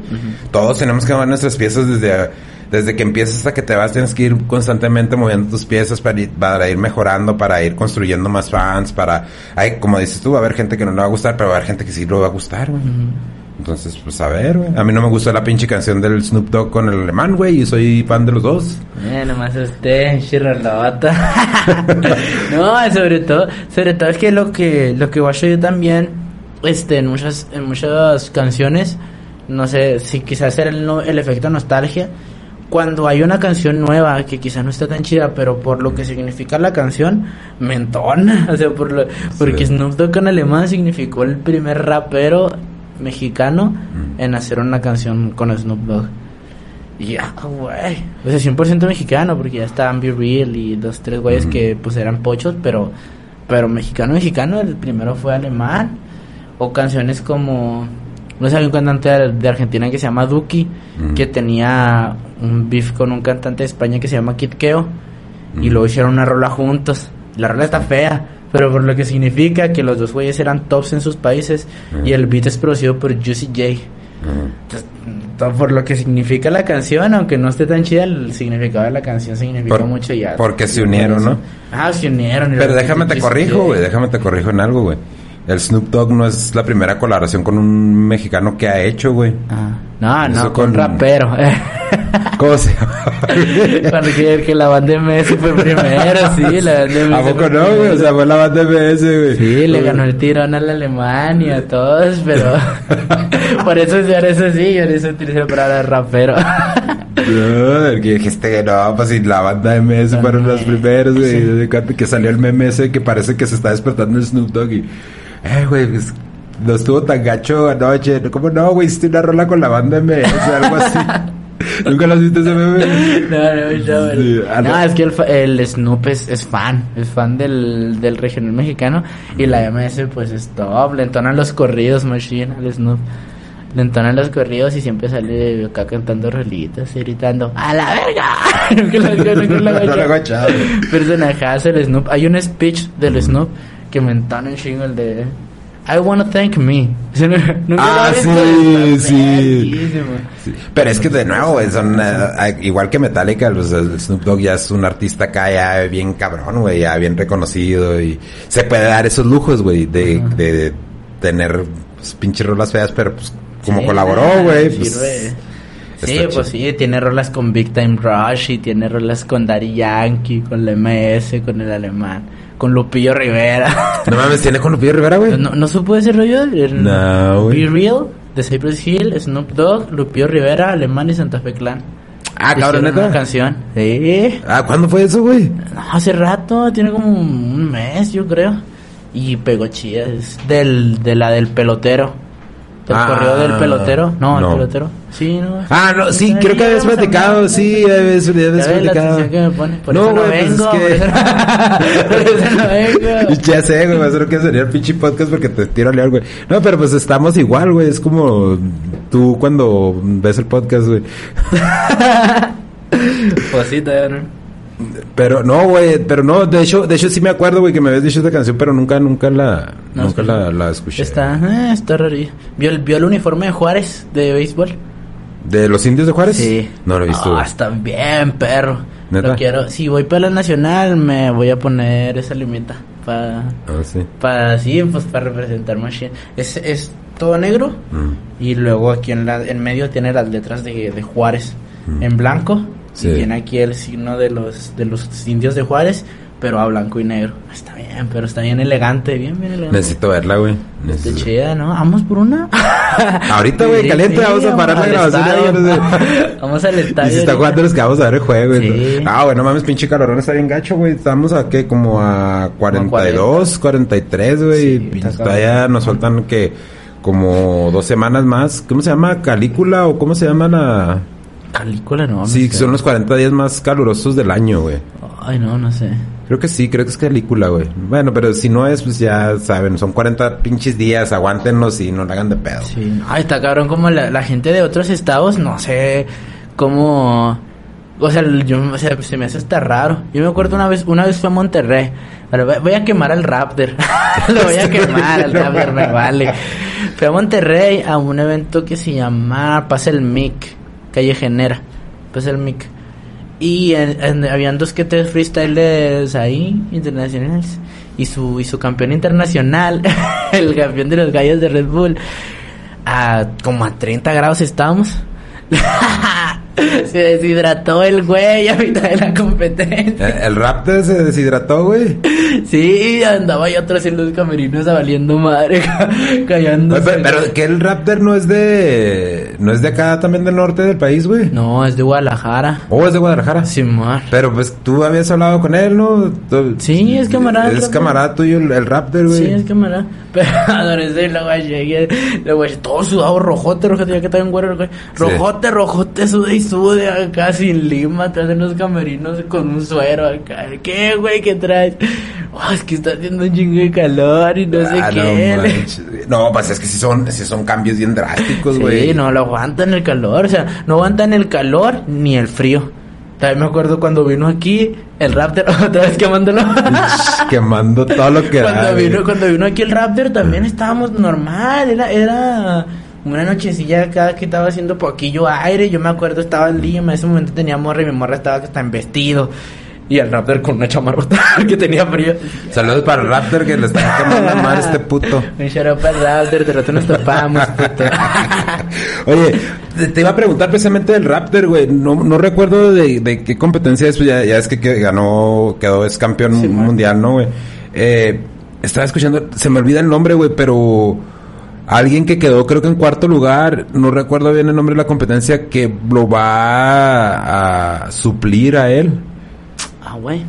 Todos tenemos que mover nuestras piezas desde, desde que empiezas hasta que te vas, tienes que ir constantemente moviendo tus piezas para ir, para ir mejorando, para ir construyendo más fans, para, hay, como dices tú, va a haber gente que no le va a gustar, pero va a haber gente que sí le va a gustar, güey. Entonces, pues a ver, güey. A mí no me gustó la pinche canción del Snoop Dogg con el alemán, güey, y soy fan de los dos. Eh, nomás usted, chirralota. *laughs* no, sobre todo, sobre todo es que lo que, lo que yo también, este, en muchas, en muchas canciones, no sé, si quizás era el, el efecto nostalgia, cuando hay una canción nueva que quizás no está tan chida, pero por lo que significa la canción, me entona. *laughs* O sea, por lo, porque Sí. Snoop Dogg en alemán significó el primer rapero mexicano Mm. en hacer una canción con Snoop Dogg. Ya, güey. O sea, 100% mexicano, porque ya estaban Be Real y dos, tres güeyes que pues eran pochos, pero, pero mexicano, mexicano, el primero fue alemán. O canciones como, no sé, hay un cantante de, Argentina que se llama Duki, Ujú. que tenía un beef con un cantante de España que se llama Kid Keo, y Ujú. luego hicieron una rola juntos. La rola está fea, pero por lo que significa que los dos güeyes eran tops en sus países, Ujú. y el beat es producido por Juicy J. Entonces, todo por lo que significa la canción, aunque no esté tan chida, el significado de la canción significó Por- mucho ya. porque se unieron, ¿no? Ah, se unieron. Pero déjame te corrijo, güey, déjame te corrijo en algo, güey. El Snoop Dogg no es la primera colaboración con un mexicano que ha hecho, güey. Ah. No, no, con con- rapero. *laughs* ¿Cómo se llama? *laughs* Cuando que, que la banda MS fue primero, sí, la banda MS ¿A poco no, güey? O sea, fue la banda MS, güey. Sí, le ganó el tirón a la Alemania, a todos, pero *laughs* por eso por eso sí, por eso utilicé la palabra rapero. No, el que dijiste, no, pues si la banda MS fueron los primeros, güey. Que salió el meme ese que parece que se está despertando el Snoop Dogg y... Eh, güey, pues... No estuvo tan gacho anoche. ¿Cómo no, güey? Hiciste una rola con la banda MS, algo así. *laughs* ¿Nunca lo has visto ese meme? No, no, no, Sí, ah, no, no. es que el, el Snoop es, es fan, es fan del, del regional mexicano y la MS pues es top, le entonan los corridos machine al Snoop, le entonan los corridos y siempre sale acá cantando rolitas y gritando ¡A la verga! *laughs* Nunca lo- nunca lo. *laughs* Personajazo el Snoop, hay un speech del Snoop que me entona un chingo el de I wanna thank me. *laughs* ¿Nunca Ah, sí, sí. Sí. Pero es que de nuevo, son eh, igual que Metallica, el Snoop Dogg ya es un artista acá ya bien cabrón, güey, ya bien reconocido y se puede dar esos lujos, güey, de, Ajá. de tener pues, pinches rolas feas, pero pues como Sí, colaboró, güey, sirve. pues, Sí, pues sí, tiene rolas con Big Time Rush y tiene rolas con Daddy Yankee, con la MS, con el alemán, con Lupillo Rivera. No mames, tiene con Lupillo Rivera, güey. ¿No, ¿No supo ese rollo? El- No, güey. Be Real, de Cypress Hill, Snoop Dogg, Lupillo Rivera, Alemán y Santa Fe Clan. Ah, cabrón, Hicieron una neta. canción. Sí. Ah, ¿cuándo fue eso, güey? No, hace rato, tiene como un mes, yo creo. Y pegó chida. Es del, de la del pelotero. ¿Del Ah, correo del pelotero? No, no. el pelotero. Sí, no. Ah, no, sí, creo que habías platicado, sí, habías, la platicado. atención que me pone. Por No, no güey, pues es vengo. que- Por eso no, no vengo. *laughs* Ya sé, güey, va a ser que sería el pinche podcast porque te tiro a leer, güey. No, pero pues estamos igual, güey. Es como tú cuando ves el podcast, güey. *laughs* Pues sí, todavía no. Pero no, güey, pero no, de hecho, de hecho sí me acuerdo, güey, que me habías dicho esta canción, pero nunca, nunca la, No, nunca la, la escuché. Está, eh, está rarillo. ¿Vio el, ¿Vio el uniforme de Juárez de béisbol? ¿De los indios de Juárez? Sí. No lo he visto. Ah, güey. está bien, perro. ¿Neta? Lo quiero. Si voy para la nacional, me voy a poner esa limita. Para, Ah, sí. para sí, pues para representar más. Es, es todo negro. Mm. Y luego aquí en, la, en medio tiene las letras de, de Juárez Mm. en blanco. Sí. Y tiene aquí el signo de los, de los indios de Juárez, pero a blanco y negro. Está bien, pero está bien elegante, bien, bien elegante. Necesito verla, güey. Está Necesito- chida, ¿no? Vamos por una. *laughs* Ahorita, güey, caliente, vamos a parar la grabación. Vamos al Y estadio. si está jugando los que vamos a ver el juego. Sí. Ah, bueno, mames, pinche calorón está bien gacho, güey. Estamos a qué, como a 42, 43, güey. Sí, y está todavía nos faltan que como dos semanas más. ¿Cómo se llama? ¿Calícula o cómo se llama la...? Calícula, no. sí, son los 40 días más calurosos del año, güey. Ay, no, no sé. Creo que sí, creo que es calícula, güey. Bueno, pero si no es, pues ya saben, son 40 pinches días, aguántenlos y no la hagan de pedo. Sí. Ay, está cabrón como la, la gente de otros estados, no sé cómo... O sea, yo, o sea, se me hace hasta raro. Yo me acuerdo una vez, una vez fui a Monterrey. Voy a quemar al Raptor. *laughs* Lo voy a quemar al Raptor, me vale. Fui a Monterrey a un evento que se llama Pasa el Mic, calle Genera. Pasa el Mic. Y en- en- habían dos que tres freestyles ahí, internacionales. Y su, y su campeón internacional, *laughs* el campeón de los gallos de Red Bull, a como a 30 grados estábamos. *laughs* Se deshidrató el güey a mitad de la competencia. Eh, El Raptor se deshidrató, güey. Sí, andaba yo atrás en los camerinos valiendo madre, *laughs* ca- callándose. Pero, pero que el Raptor no es de... No es de acá también del norte del país, güey. No, es de Guadalajara. ¿O es de Guadalajara? Simón. Pero pues tú habías hablado con él, ¿no? Tú- Sí, es camarada Es camarada tuyo el, el Raptor, güey. Sí, es cámara. *laughs* Pero adoré luego llegué, luego todo sudado, rojote, rojote, ya que estaba en güero, güey. Rojote, rojote, sude y sude acá sin lima, atrás en los camerinos con un suero acá. ¿Qué, güey, qué traes? Oh, es que está haciendo un chingo de calor y no sé Ah, qué. no, manches. no, pues es que sí son, sí son cambios bien drásticos, güey. Sí, no lo aguantan el calor, o sea, no aguantan el calor ni el frío. También me acuerdo cuando vino aquí el Raptor, *laughs* otra vez quemándolo. Quemando todo lo que cuando vino, cuando vino aquí el Raptor también estábamos normal, era, era una nochecilla acá que estaba haciendo poquillo aire, yo me acuerdo estaba en Lima, en ese momento tenía morra y mi morra estaba que está en vestido. Y el Raptor con una chamarrota *laughs* que tenía frío. Saludos para el Raptor que le está quemando mal este puto. *laughs* Un shout para el Raptor, de rato nos topamos, *laughs* puto. Oye, te, iba a preguntar precisamente del Raptor, güey. No, no recuerdo de, de qué competencia es, pues ya, ya es que, que ganó, quedó, es campeón Sí, man. mundial, ¿no, güey? Eh, estaba escuchando, se me olvida el nombre, güey, pero alguien que quedó creo que en cuarto lugar, no recuerdo bien el nombre de la competencia, que lo va a suplir a él. Ah, güey.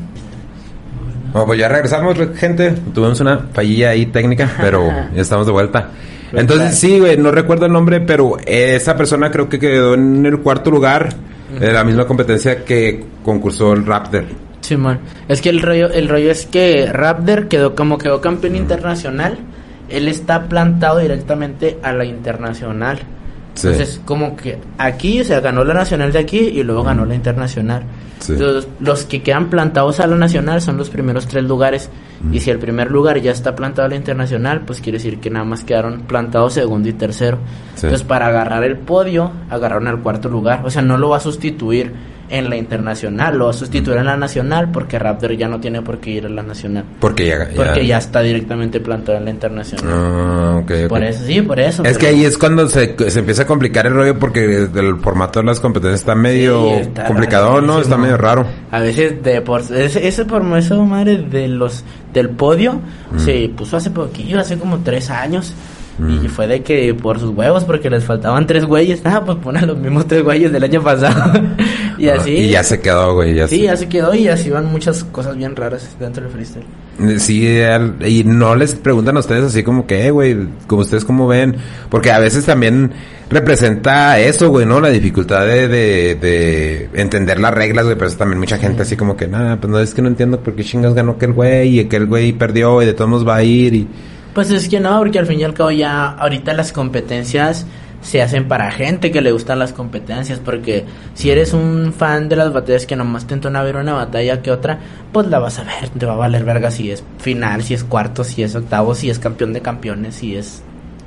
Bueno, pues ya regresamos, gente. Tuvimos una fallilla ahí técnica, pero *laughs* ya estamos de vuelta. Entonces, sí, güey, no recuerdo el nombre, pero esa persona creo que quedó en el cuarto lugar de la misma competencia que concursó el Raptor. Simón. Es que el rollo, el rollo es que Raptor quedó como quedó campeón internacional. Él está plantado directamente a la internacional. Sí. Entonces, como que aquí, o sea, ganó la nacional de aquí y luego ganó la internacional. Sí. Entonces, los que quedan plantados a la nacional son los primeros tres lugares. Y si el primer lugar ya está plantado a la internacional, pues quiere decir que nada más quedaron plantados segundo y tercero. Sí. Entonces, para agarrar el podio, agarraron al cuarto lugar. O sea, no lo va a sustituir en la internacional, a sustituir en la nacional porque Raptor ya no tiene por qué ir a la nacional. Porque ya... Porque ya está directamente plantado en la internacional. Ah. Por eso, sí, por eso. Es pero- que ahí es cuando se, se empieza a complicar el rollo porque el formato de las competencias está medio Sí, está complicado, ¿no? Está medio raro. A veces de por ese, ese por eso madre de los del podio se puso hace poquillo, hace como tres años. Mm. Y fue de que por sus huevos, porque les faltaban tres güeyes. *laughs* Ah, pues ponen los mismos tres güeyes del año pasado. *laughs* y así. Y ya se quedó, güey. Ya Sí, se- ya se quedó y así van muchas cosas bien raras dentro del freestyle. Sí, y no les preguntan a ustedes así como que, eh, güey, como ustedes cómo ven, porque a veces también representa eso, güey, ¿no? La dificultad de, de, de entender las reglas, güey, pero eso también mucha gente así como que, nada, pues no es que no entiendo por qué chingas ganó aquel güey y aquel güey perdió y de todos modos va a ir y... Pues es que no, porque al fin y al cabo ya ahorita las competencias se hacen para gente que le gustan las competencias, porque si eres un fan de las batallas que nomás te entona ver una batalla que otra, pues la vas a ver, te va a valer verga si es final, si es cuarto, si es octavo, si es campeón de campeones, si es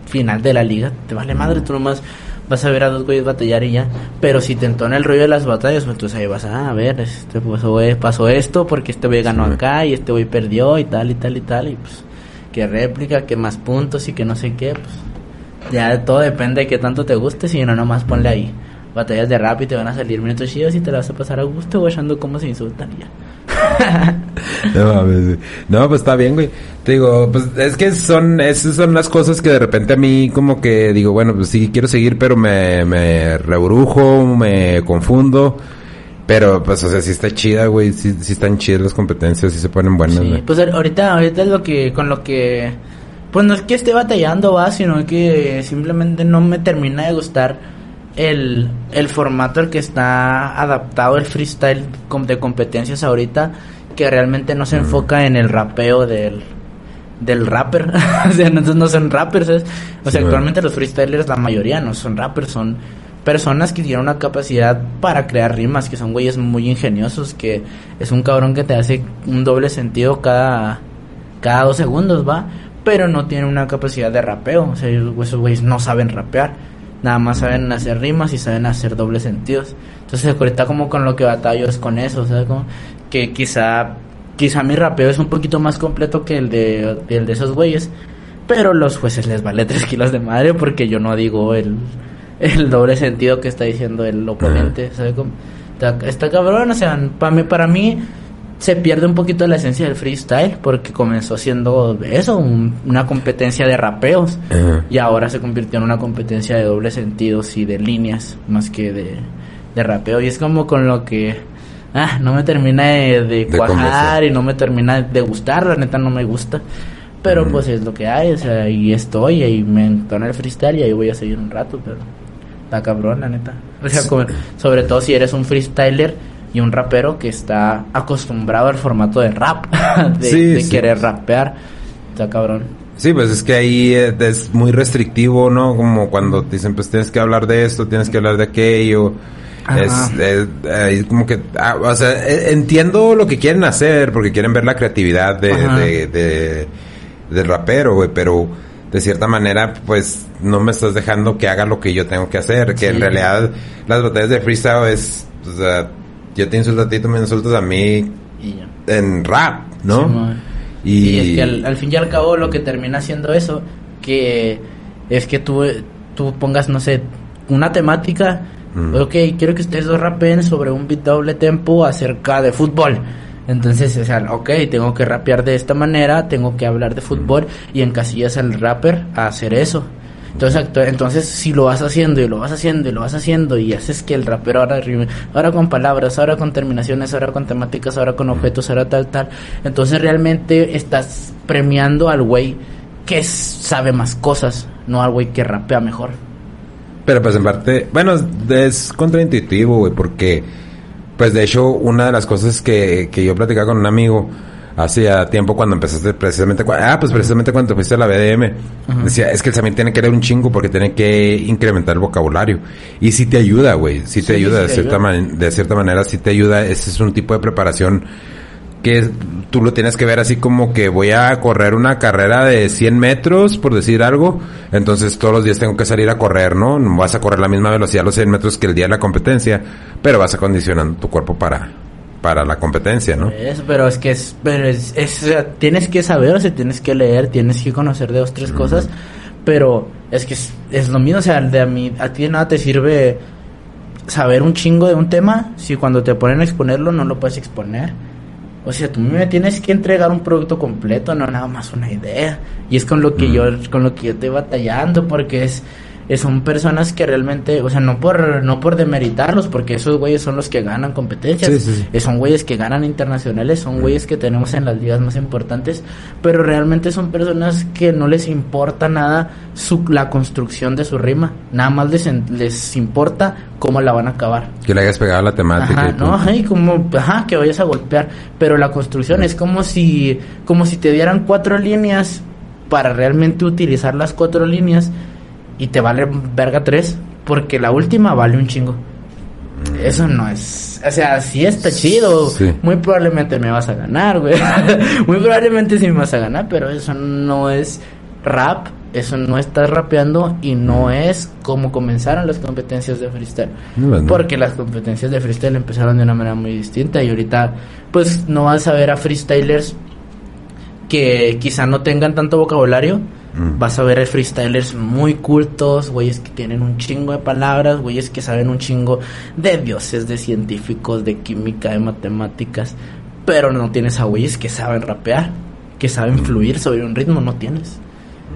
final de la liga, te vale madre, tú nomás vas a ver a dos güeyes batallar y ya, pero si te entona el rollo de las batallas, pues entonces ahí vas a, a ver, este pasó, eh, pasó esto porque este güey ganó Sí. acá y este güey perdió y tal y tal y tal y pues que réplica, que más puntos y que no sé qué, pues ya todo depende de qué tanto te guste, si no nomás ponle ahí batallas de rap y te van a salir minutos chidos y te la vas a pasar a gusto guachando cómo se insultan y ya. *laughs* No, mames, güey. no, pues está bien, güey. Te digo, pues es que son, esas son las cosas que de repente a mí como que digo, bueno, pues sí quiero seguir, pero me, me rebrujo, me confundo. Pero, pues, o sea, sí está chida, güey. Sí, sí están chidas las competencias, sí se ponen buenas, Sí, güey. pues ahor- ahorita, ahorita es lo que, con lo que, pues no es que esté batallando, va, sino que simplemente no me termina de gustar el, el formato al que está adaptado el freestyle de competencias ahorita, que realmente no se enfoca en el rapeo del, del rapper, *laughs* o sea, no, no son rappers, ¿sabes? O Sí, sea, bueno. actualmente los freestylers, la mayoría no son rappers, son personas que tienen una capacidad para crear rimas, que son güeyes muy ingeniosos, que es un cabrón que te hace un doble sentido cada, cada dos segundos, va, pero no tiene una capacidad de rapeo, o sea, esos güeyes no saben rapear, nada más saben hacer rimas y saben hacer dobles sentidos. Entonces, ahorita como con lo que batallo es con eso, o sea, como que quizá quizá mi rapeo es un poquito más completo que el de, el de esos güeyes, pero los jueces les vale *laughs* tres kilos de madre porque yo no digo el, el doble sentido que está diciendo el oponente, ¿sabe cómo? Está, está cabrón, o sea, para mí, para mí se pierde un poquito la esencia del freestyle porque comenzó siendo eso, un- una competencia de rapeos y ahora se convirtió en una competencia de doble sentidos y de líneas más que de, de rapeo y es como con lo que ah, no me termina de, de De cuajar convencer. y no me termina de gustar, la neta no me gusta. Pero pues es lo que hay, o sea, ahí estoy, ahí me entona el freestyle y ahí voy a seguir un rato, pero está cabrón, la neta. O sea, como- sobre todo si eres un freestyler y un rapero que está acostumbrado al formato de rap, *laughs* de, Sí, de sí. querer rapear, está cabrón. Sí, pues es que ahí es muy restrictivo, ¿no? Como cuando te dicen, pues tienes que hablar de esto, tienes que hablar de aquello. Es, como que, ah, o sea, eh, entiendo lo que quieren hacer, porque quieren ver la creatividad de, de, de- del rapero, güey, pero de cierta manera, pues no me estás dejando que haga lo que yo tengo que hacer, que en realidad las batallas de freestyle es, o sea, yo te insulto a ti, tú me insultas a mí, Y ya. En rap, ¿no? Y... Y es que al, al fin y al cabo lo que termina siendo eso, que es que tú, tú pongas, no sé, una temática, Mm. ok, quiero que ustedes dos rapen sobre un beat doble tempo acerca de fútbol. Entonces, o sea, ok, tengo que rapear de esta manera, tengo que hablar de fútbol y encasillas al rapper a hacer eso. Entonces, entonces si lo vas haciendo y lo vas haciendo y lo vas haciendo y haces que el rapero ahora rime, ahora con palabras, ahora con terminaciones, ahora con temáticas, ahora con objetos, ahora tal, tal, entonces realmente estás premiando al güey que sabe más cosas, no al güey que rapea mejor. Pero pues en parte, bueno, es contraintuitivo, güey, porque, pues de hecho, una de las cosas que, que yo platicaba con un amigo hacía tiempo cuando empezaste precisamente, ah, pues precisamente cuando te fuiste a la BDM, decía, es que el también tiene que leer un chingo porque tiene que incrementar el vocabulario. Y sí te ayuda, güey, sí te Sí, ayuda, sí de, te cierta ayuda. man- de cierta manera, sí te ayuda, ese es un tipo de preparación que tú lo tienes que ver así como que voy a correr una carrera de 100 metros, por decir algo, entonces todos los días tengo que salir a correr, ¿no? No vas a correr la misma velocidad los 100 metros que el día de la competencia, pero vas acondicionando tu cuerpo para, para la competencia, ¿no? Eso, pero es que es, pero es, es- o sea, tienes que saber, o sea, tienes que leer, tienes que conocer de dos, tres cosas, pero es que es, es lo mismo, o sea, de a, mí, a ti de nada te sirve saber un chingo de un tema si cuando te ponen a exponerlo no lo puedes exponer. O sea, tú me tienes que entregar un producto completo, no nada más una idea. Y es con lo que yo, con lo que yo estoy batallando, porque es, es- son personas que realmente, o sea, no por, no por demeritarlos, porque esos güeyes son los que ganan competencias. Sí, sí, sí. Eh, Son güeyes que ganan internacionales, son güeyes que tenemos en las ligas más importantes, pero realmente son personas que no les importa nada su, la construcción de su rima, nada más les, les importa cómo la van a acabar. Que le hayas pegado a la temática. Ajá, y no, ajá, y como, ajá, que vayas a golpear, pero la construcción es como si, como si te dieran cuatro líneas para realmente utilizar las cuatro líneas y te vale verga tres, porque la última vale un chingo. Eso no es, o sea, sí está chido, Sí. muy probablemente me vas a ganar, güey, *laughs* muy probablemente sí me vas a ganar, pero eso no es rap, eso no estás rapeando y no es como comenzaron las competencias de freestyle. Bueno. Porque las competencias de freestyle empezaron de una manera muy distinta y ahorita pues no vas a ver a freestylers que quizá no tengan tanto vocabulario. Mm. Vas a ver a freestylers muy cultos, güeyes que tienen un chingo de palabras, güeyes que saben un chingo de dioses, de científicos, de química, de matemáticas. Pero no tienes a güeyes que saben rapear, que saben fluir sobre un ritmo, no tienes.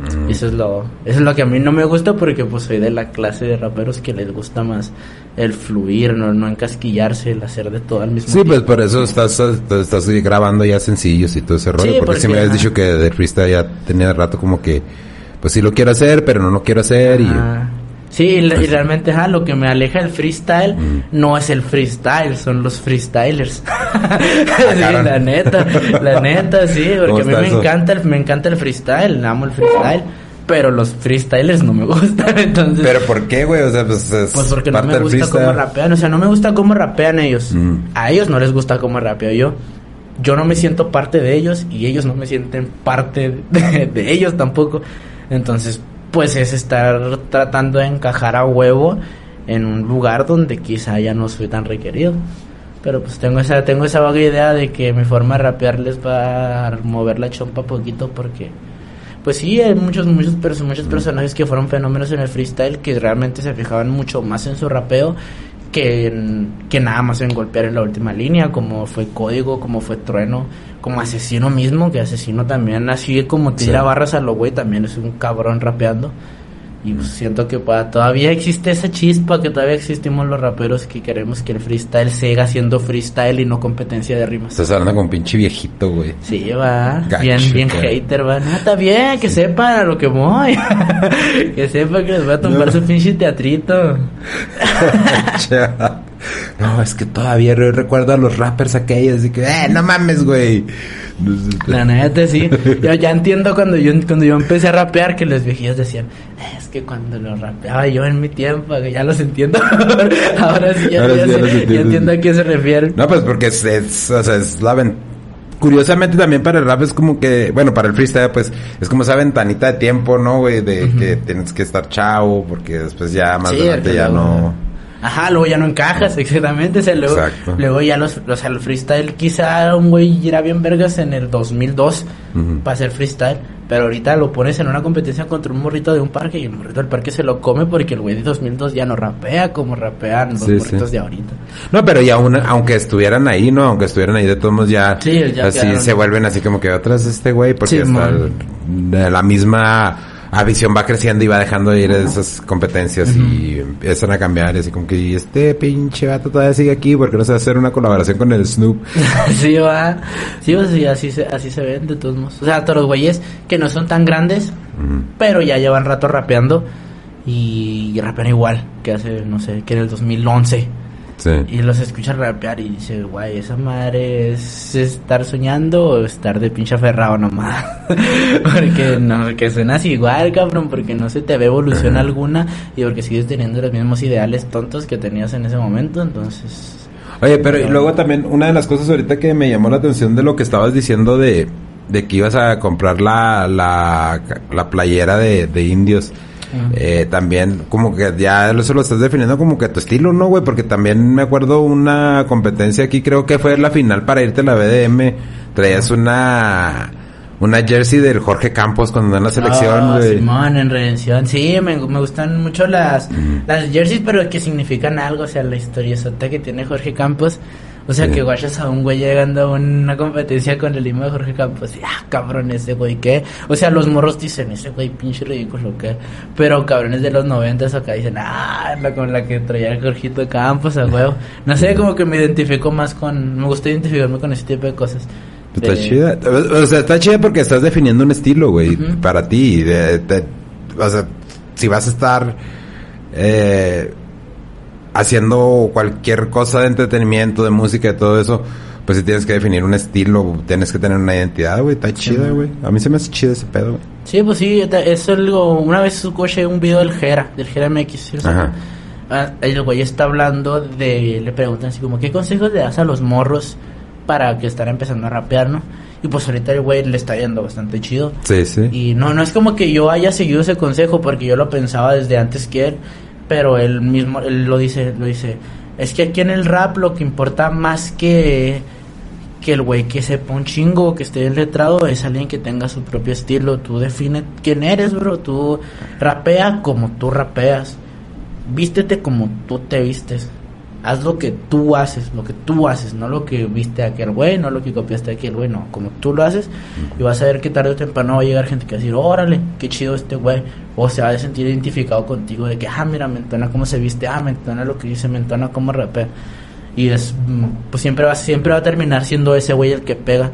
Mm. Eso es lo, eso es lo que a mí no me gusta porque pues soy de la clase de raperos que les gusta más el fluir, no, no encasquillarse, el hacer de todo al mismo Sí, pues tiempo. por eso estás, estás grabando ya sencillos y todo ese rollo. Sí, porque, si me porque, habías dicho que de freestyle ya tenía rato como que, pues sí lo quiero hacer, pero no lo quiero hacer. y Ajá. Sí, y, y realmente ajá, lo que me aleja del freestyle Mm. no es el freestyle, son los freestylers. *laughs* sí, cabrón. la neta, la neta, sí, ¿Cómo porque a mí me eso? encanta, el, me encanta el freestyle, amo el freestyle, pero los freestylers no me gustan, *laughs* entonces... Pero ¿por qué, güey? O sea, pues es Pues porque no me gusta cómo rapean, o sea, no me gusta cómo rapean ellos. Mm. A ellos no les gusta cómo rapeo yo. Yo no me siento parte de ellos y ellos no me sienten parte de, *laughs* de ellos tampoco. Entonces, pues es estar tratando de encajar a huevo en un lugar donde quizá ya no soy tan requerido. Pero pues tengo esa, tengo esa vaga idea de que mi forma de rapear les va a mover la chompa poquito porque pues sí, hay muchos, muchos, muchos personajes que fueron fenómenos en el freestyle que realmente se fijaban mucho más en su rapeo que, en- que nada más en golpear en la última línea, como fue Código, como fue Trueno, como Asesino mismo, que Asesino también así como tira Sí. barras a lo güey, también es un cabrón rapeando. Y pues, siento que pa- todavía existe esa chispa, que todavía existimos los raperos que queremos que el freestyle siga siendo freestyle y no competencia de rimas. Estás hablando con pinche viejito, güey. Sí, va. Gacho, bien, bien cara. hater, va. No, está bien, que sepan a lo que voy. *laughs* que sepan que les voy a tomar No. su pinche teatrito. *laughs* no, es que todavía re- recuerdo a los rappers aquellos y que, eh, no mames, güey. La neta, sí. Yo ya entiendo cuando yo, cuando yo empecé a rapear que los viejillos decían, "Eh, es que cuando lo rapeaba yo en mi tiempo, que ya los entiendo. *laughs* Ahora sí, ya, Ahora ya sí, ya entiendo a qué se refieren. No, pues porque es, es, o sea, es la. Curiosamente también para el rap es como que, bueno, para el freestyle pues es como esa ventanita de tiempo, ¿no, güey? De que tienes que estar chavo porque después ya más Sí, adelante ya no... Ajá, luego ya no encajas, *laughs* exactamente. O sea, luego, Exacto. luego ya los, o sea, el freestyle quizá un güey era bien vergas en el 2002 Ujú. para hacer freestyle. Pero ahorita lo pones en una competencia contra un morrito de un parque y el morrito del parque se lo come porque el güey de 2002 ya no rapea como rapean los Sí, morritos sí. de ahorita. No, pero ya aunque estuvieran ahí, ¿no? Aunque estuvieran ahí de todos modos ya, Sí, ya así quedaron. se vuelven así como que otras este güey porque hasta la misma visión va creciendo y va dejando de ir a esas competencias y empiezan a cambiar y así como que "Y este pinche vato todavía sigue aquí porque no se va a hacer una colaboración con el Snoop. *laughs* sí, va. Sí, pues sí, así se, así se ven de todos modos. O sea, todos los güeyes que no son tan grandes, pero ya llevan rato rapeando y, y rapean igual que hace, no sé, que en el 2011. Sí. Y los escuchas rapear y dice, guay, esa madre es estar soñando o estar de pinche aferrado nomás. *laughs* porque no, que suenas igual, cabrón, porque no se te ve evolución alguna y porque sigues teniendo los mismos ideales tontos que tenías en ese momento, entonces... Oye, pero y luego también una de las cosas ahorita que me llamó la atención de lo que estabas diciendo de, de que ibas a comprar la, la, la playera de, de indios. Eh, también como que ya eso lo estás definiendo como que tu estilo, ¿no, güey? Porque también me acuerdo una competencia aquí, creo que fue la final para irte a la BDM. Traías una una jersey del Jorge Campos cuando en la selección, Ah. Simón, en redención. Sí, me, me gustan mucho las, las jerseys, pero que significan algo. O sea, la historia que tiene Jorge Campos. O sea, que guachas a un güey llegando a una competencia con el lima de Jorge Campos. Y, ah, cabrón, ese güey, ¿qué? O sea, los morros dicen, ese güey, pinche ridículo, ¿qué? Pero cabrones de los noventas acá dicen, ah, la con la que traía el Jorgito Campos, a huevo. No sé, como que me identifico más con. Me gusta identificarme con ese tipo de cosas. Está De- chida. O sea, está chida porque estás definiendo un estilo, güey, para ti. De- de- o sea, si vas a estar eh, haciendo cualquier cosa de entretenimiento, de música, de todo eso, pues si tienes que definir un estilo, tienes que tener una identidad, güey. Está chida, man. güey. A mí se me hace chido ese pedo, güey. Sí, pues sí, es algo. Una vez escuché un video del Jera, del Jera MX. ¿sí? Ajá. ah, el güey está hablando de. Le preguntan así como: ¿Qué consejos le das a los morros para que están empezando a rapear, no? Y pues ahorita el güey le está yendo bastante chido. Sí, sí. Y no, no es como que yo haya seguido ese consejo porque yo lo pensaba desde antes que él, pero él mismo, él lo dice, lo dice, es que aquí en el rap lo que importa más que, que el güey que sepa un chingo, que esté bien letrado, es alguien que tenga su propio estilo, tú define quién eres, bro, tú rapea como tú rapeas, vístete como tú te vistes. Haz lo que tú haces, lo que tú haces, no lo que viste aquel güey, no lo que copiaste de aquel güey, no, como tú lo haces, y vas a ver que tarde o temprano va a llegar gente que va a decir, órale, qué chido este güey, o se va a sentir identificado contigo de que, ah, mira, Mentona cómo se viste, ah, Mentona lo que dice, Mentona cómo rapea, y es, mm, pues siempre va, siempre va a terminar siendo ese güey el que pega,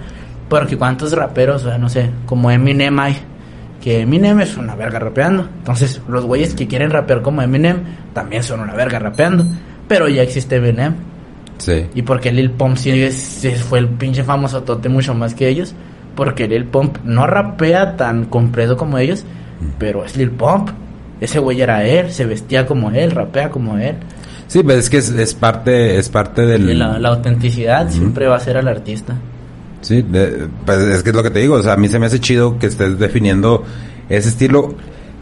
porque cuántos raperos, o sea, no sé, como Eminem hay, que Eminem es una verga rapeando. Entonces, los güeyes que quieren rapear como Eminem también son una verga rapeando. Pero ya existe Eminem. Sí. Y porque Lil Pump sí es- fue el pinche famoso tote mucho más que ellos. Porque Lil Pump no rapea tan completo como ellos. Pero es Lil Pump. Ese güey era él, se vestía como él, rapea como él. Sí, pues es que es, es parte, es parte del... La, la autenticidad siempre va a ser al artista. Sí, de- pues es que es lo que te digo, o sea, a mí se me hace chido que estés definiendo ese estilo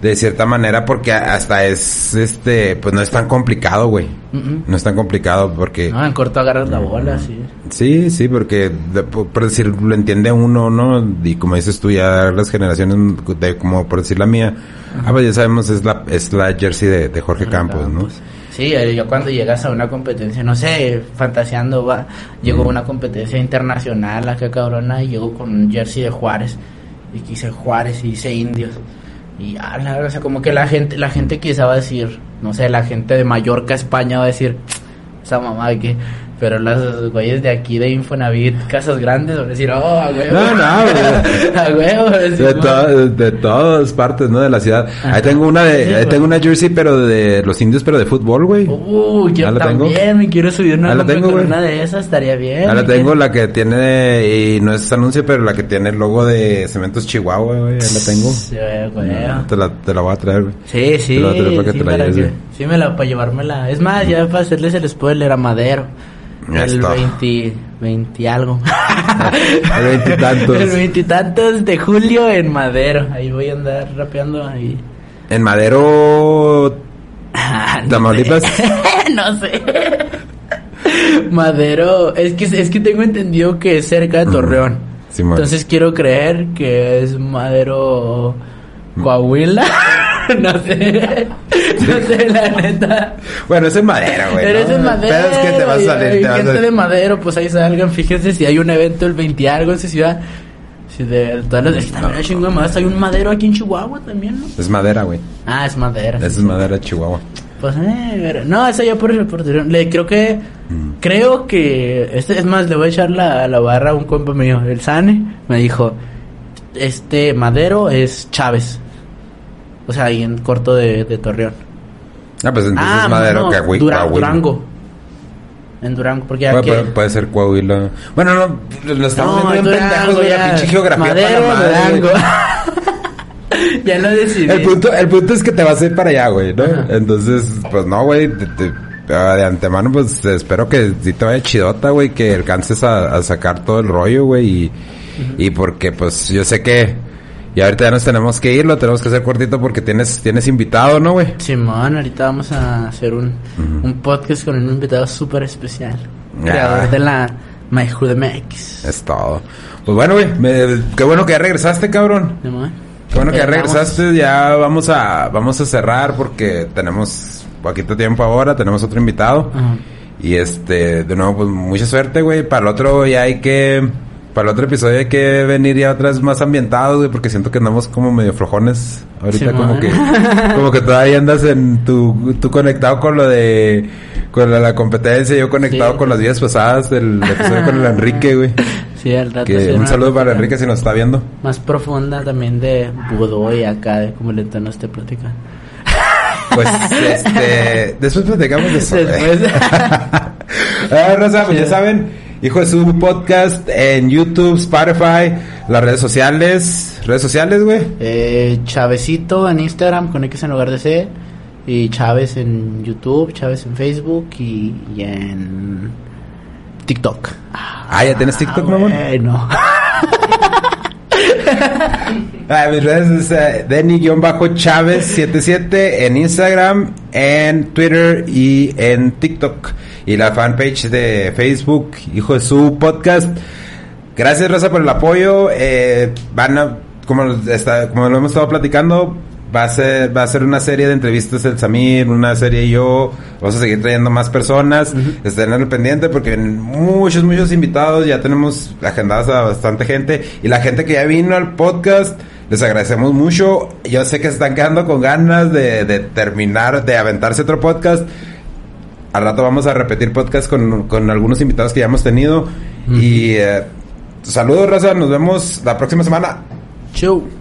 de cierta manera porque hasta es, este, pues no es tan complicado, güey. No es tan complicado porque... No, en corto agarras la bola, sí. Sí, sí, porque de- por decir, lo entiende uno, ¿no? Y como dices tú, ya las generaciones, de, como por decir la mía, ah, pues ya sabemos, es la, es la jersey de, de Jorge Campos, ¿no? Sí, eh, yo cuando llegas a una competencia, no sé, fantaseando, va, llegó a una competencia internacional acá cabrona y llegó con un jersey de Juárez y quise Juárez y hice indios y o sea, como que la gente, la gente quizá va a decir, no sé, la gente de Mallorca, España va a decir, esa mamá de que, pero los güeyes de aquí de Infonavit, casas grandes, van a decir, oh, a huevo. No, no, *laughs* güey. a huevo. De, to- de todas partes, ¿no? De la ciudad. Ahí tengo una de, Sí, ahí tengo una jersey, pero de los indios, pero de fútbol, güey. Uy, yo también me quiero subir una, ¿Ya la tengo, con güey? una de esas, estaría bien. Ahora tengo la que tiene, y no es anuncio, pero la que tiene el logo de Cementos Chihuahua, güey. Ahí la tengo. Sí, güey. No, te, la, te la voy a traer, güey. Sí, sí. Te la voy a traer para que sí, te la lleves, que- güey. sí, me la para llevármela. Es más, ya para hacerles el spoiler a Madero. Ya el está. 20, 20 algo. *laughs* El veintitantos. El veintitantos de julio en Madero. Ahí voy a andar rapeando ahí. En Madero, Ah, no Tamaulipas. sé. *laughs* no sé. Madero, es que es que tengo entendido que es cerca de Torreón. Entonces quiero creer que es Madero Coahuila. *laughs* no sé. No sé, la neta. Bueno, es en madera, güey. Pero es en madera. Pero es que te vas a salir. Te gente de madero, pues ahí salgan. Fíjense si hay un evento el 20 algo en esa ciudad. Si de todas las también hay más. Hay un madero aquí en Chihuahua también, ¿no? Es madera, güey. Ah, es madera. Esa es madera Chihuahua. Pues, eh, no, esa ya por el reportero. Le creo que, mm. creo que, este, es más, le voy a echar la, la barra a un compa mío, el Sane, me dijo, este Madero es Chávez. O sea, ahí en corto de, de Torreón. Ah, pues entonces ah, es Madero que güey, Durango. En Durango, porque ya puede, puede, ser Coahuila. Bueno, no, lo estamos no, viendo en pendejos, güey, la pinche geografía Madero, para Durango. *laughs* ya lo decidí. El punto, el punto es que te vas a ir para allá, güey, ¿no? Entonces, pues no, güey, ah, de antemano, pues espero que si te vaya chidota, güey, que alcances a, a, sacar todo el rollo, güey, y, y porque, pues, yo sé que y ahorita ya nos tenemos que ir, lo tenemos que hacer cortito porque tienes tienes invitado, ¿no, güey? Simón, ahorita vamos a hacer un, un podcast con un invitado súper especial. Creador de la My MX. Es todo. Pues bueno, güey, qué bueno que ya regresaste, cabrón. Simón. Qué bueno que ya regresaste, ya vamos a vamos a cerrar porque tenemos poquito tiempo ahora, tenemos otro invitado. Y este, de nuevo, pues mucha suerte, güey. Para el otro ya hay que para el otro episodio hay que venir ya atrás más ambientados, güey, porque siento que andamos como medio flojones. Ahorita como que como que todavía andas en tu, tu conectado con lo de con la, competencia, yo conectado con las días pasadas del episodio con el Enrique, güey. *laughs* Sí, al rato. Que un saludo para Enrique si nos está viendo. Más profunda también de Budo y acá, de cómo le no este plática. *laughs* Pues, este, después platicamos de eso. *laughs* Después. ah, Rosa, pues ya saben, Hijo de su podcast en YouTube, Spotify, las redes sociales. ¿Redes sociales, güey? Eh, Chavecito en Instagram con X en lugar de C. Y Chávez en YouTube, Chávez en Facebook y, en TikTok. Ah, ¿ya tienes TikTok, ah, mamón? No. *laughs* ah, mis redes es uh, Denny-Chávez77 en Instagram, en Twitter y en TikTok. Y la fanpage de Facebook, Hijo de su podcast. Gracias, Rosa, por el apoyo. Eh, van a, como, está, como lo hemos estado platicando, va a ser va a ser una serie de entrevistas el Samir, una serie yo, vamos a seguir trayendo más personas, estén en el pendiente porque muchos muchos invitados, ya tenemos agendadas a bastante gente. Y la gente que ya vino al podcast les agradecemos mucho. Yo sé que se están quedando con ganas de, de terminar, de aventarse otro podcast al rato vamos a repetir podcast con, con algunos invitados que ya hemos tenido. Y eh, saludos, Raza. Nos vemos la próxima semana. Chau.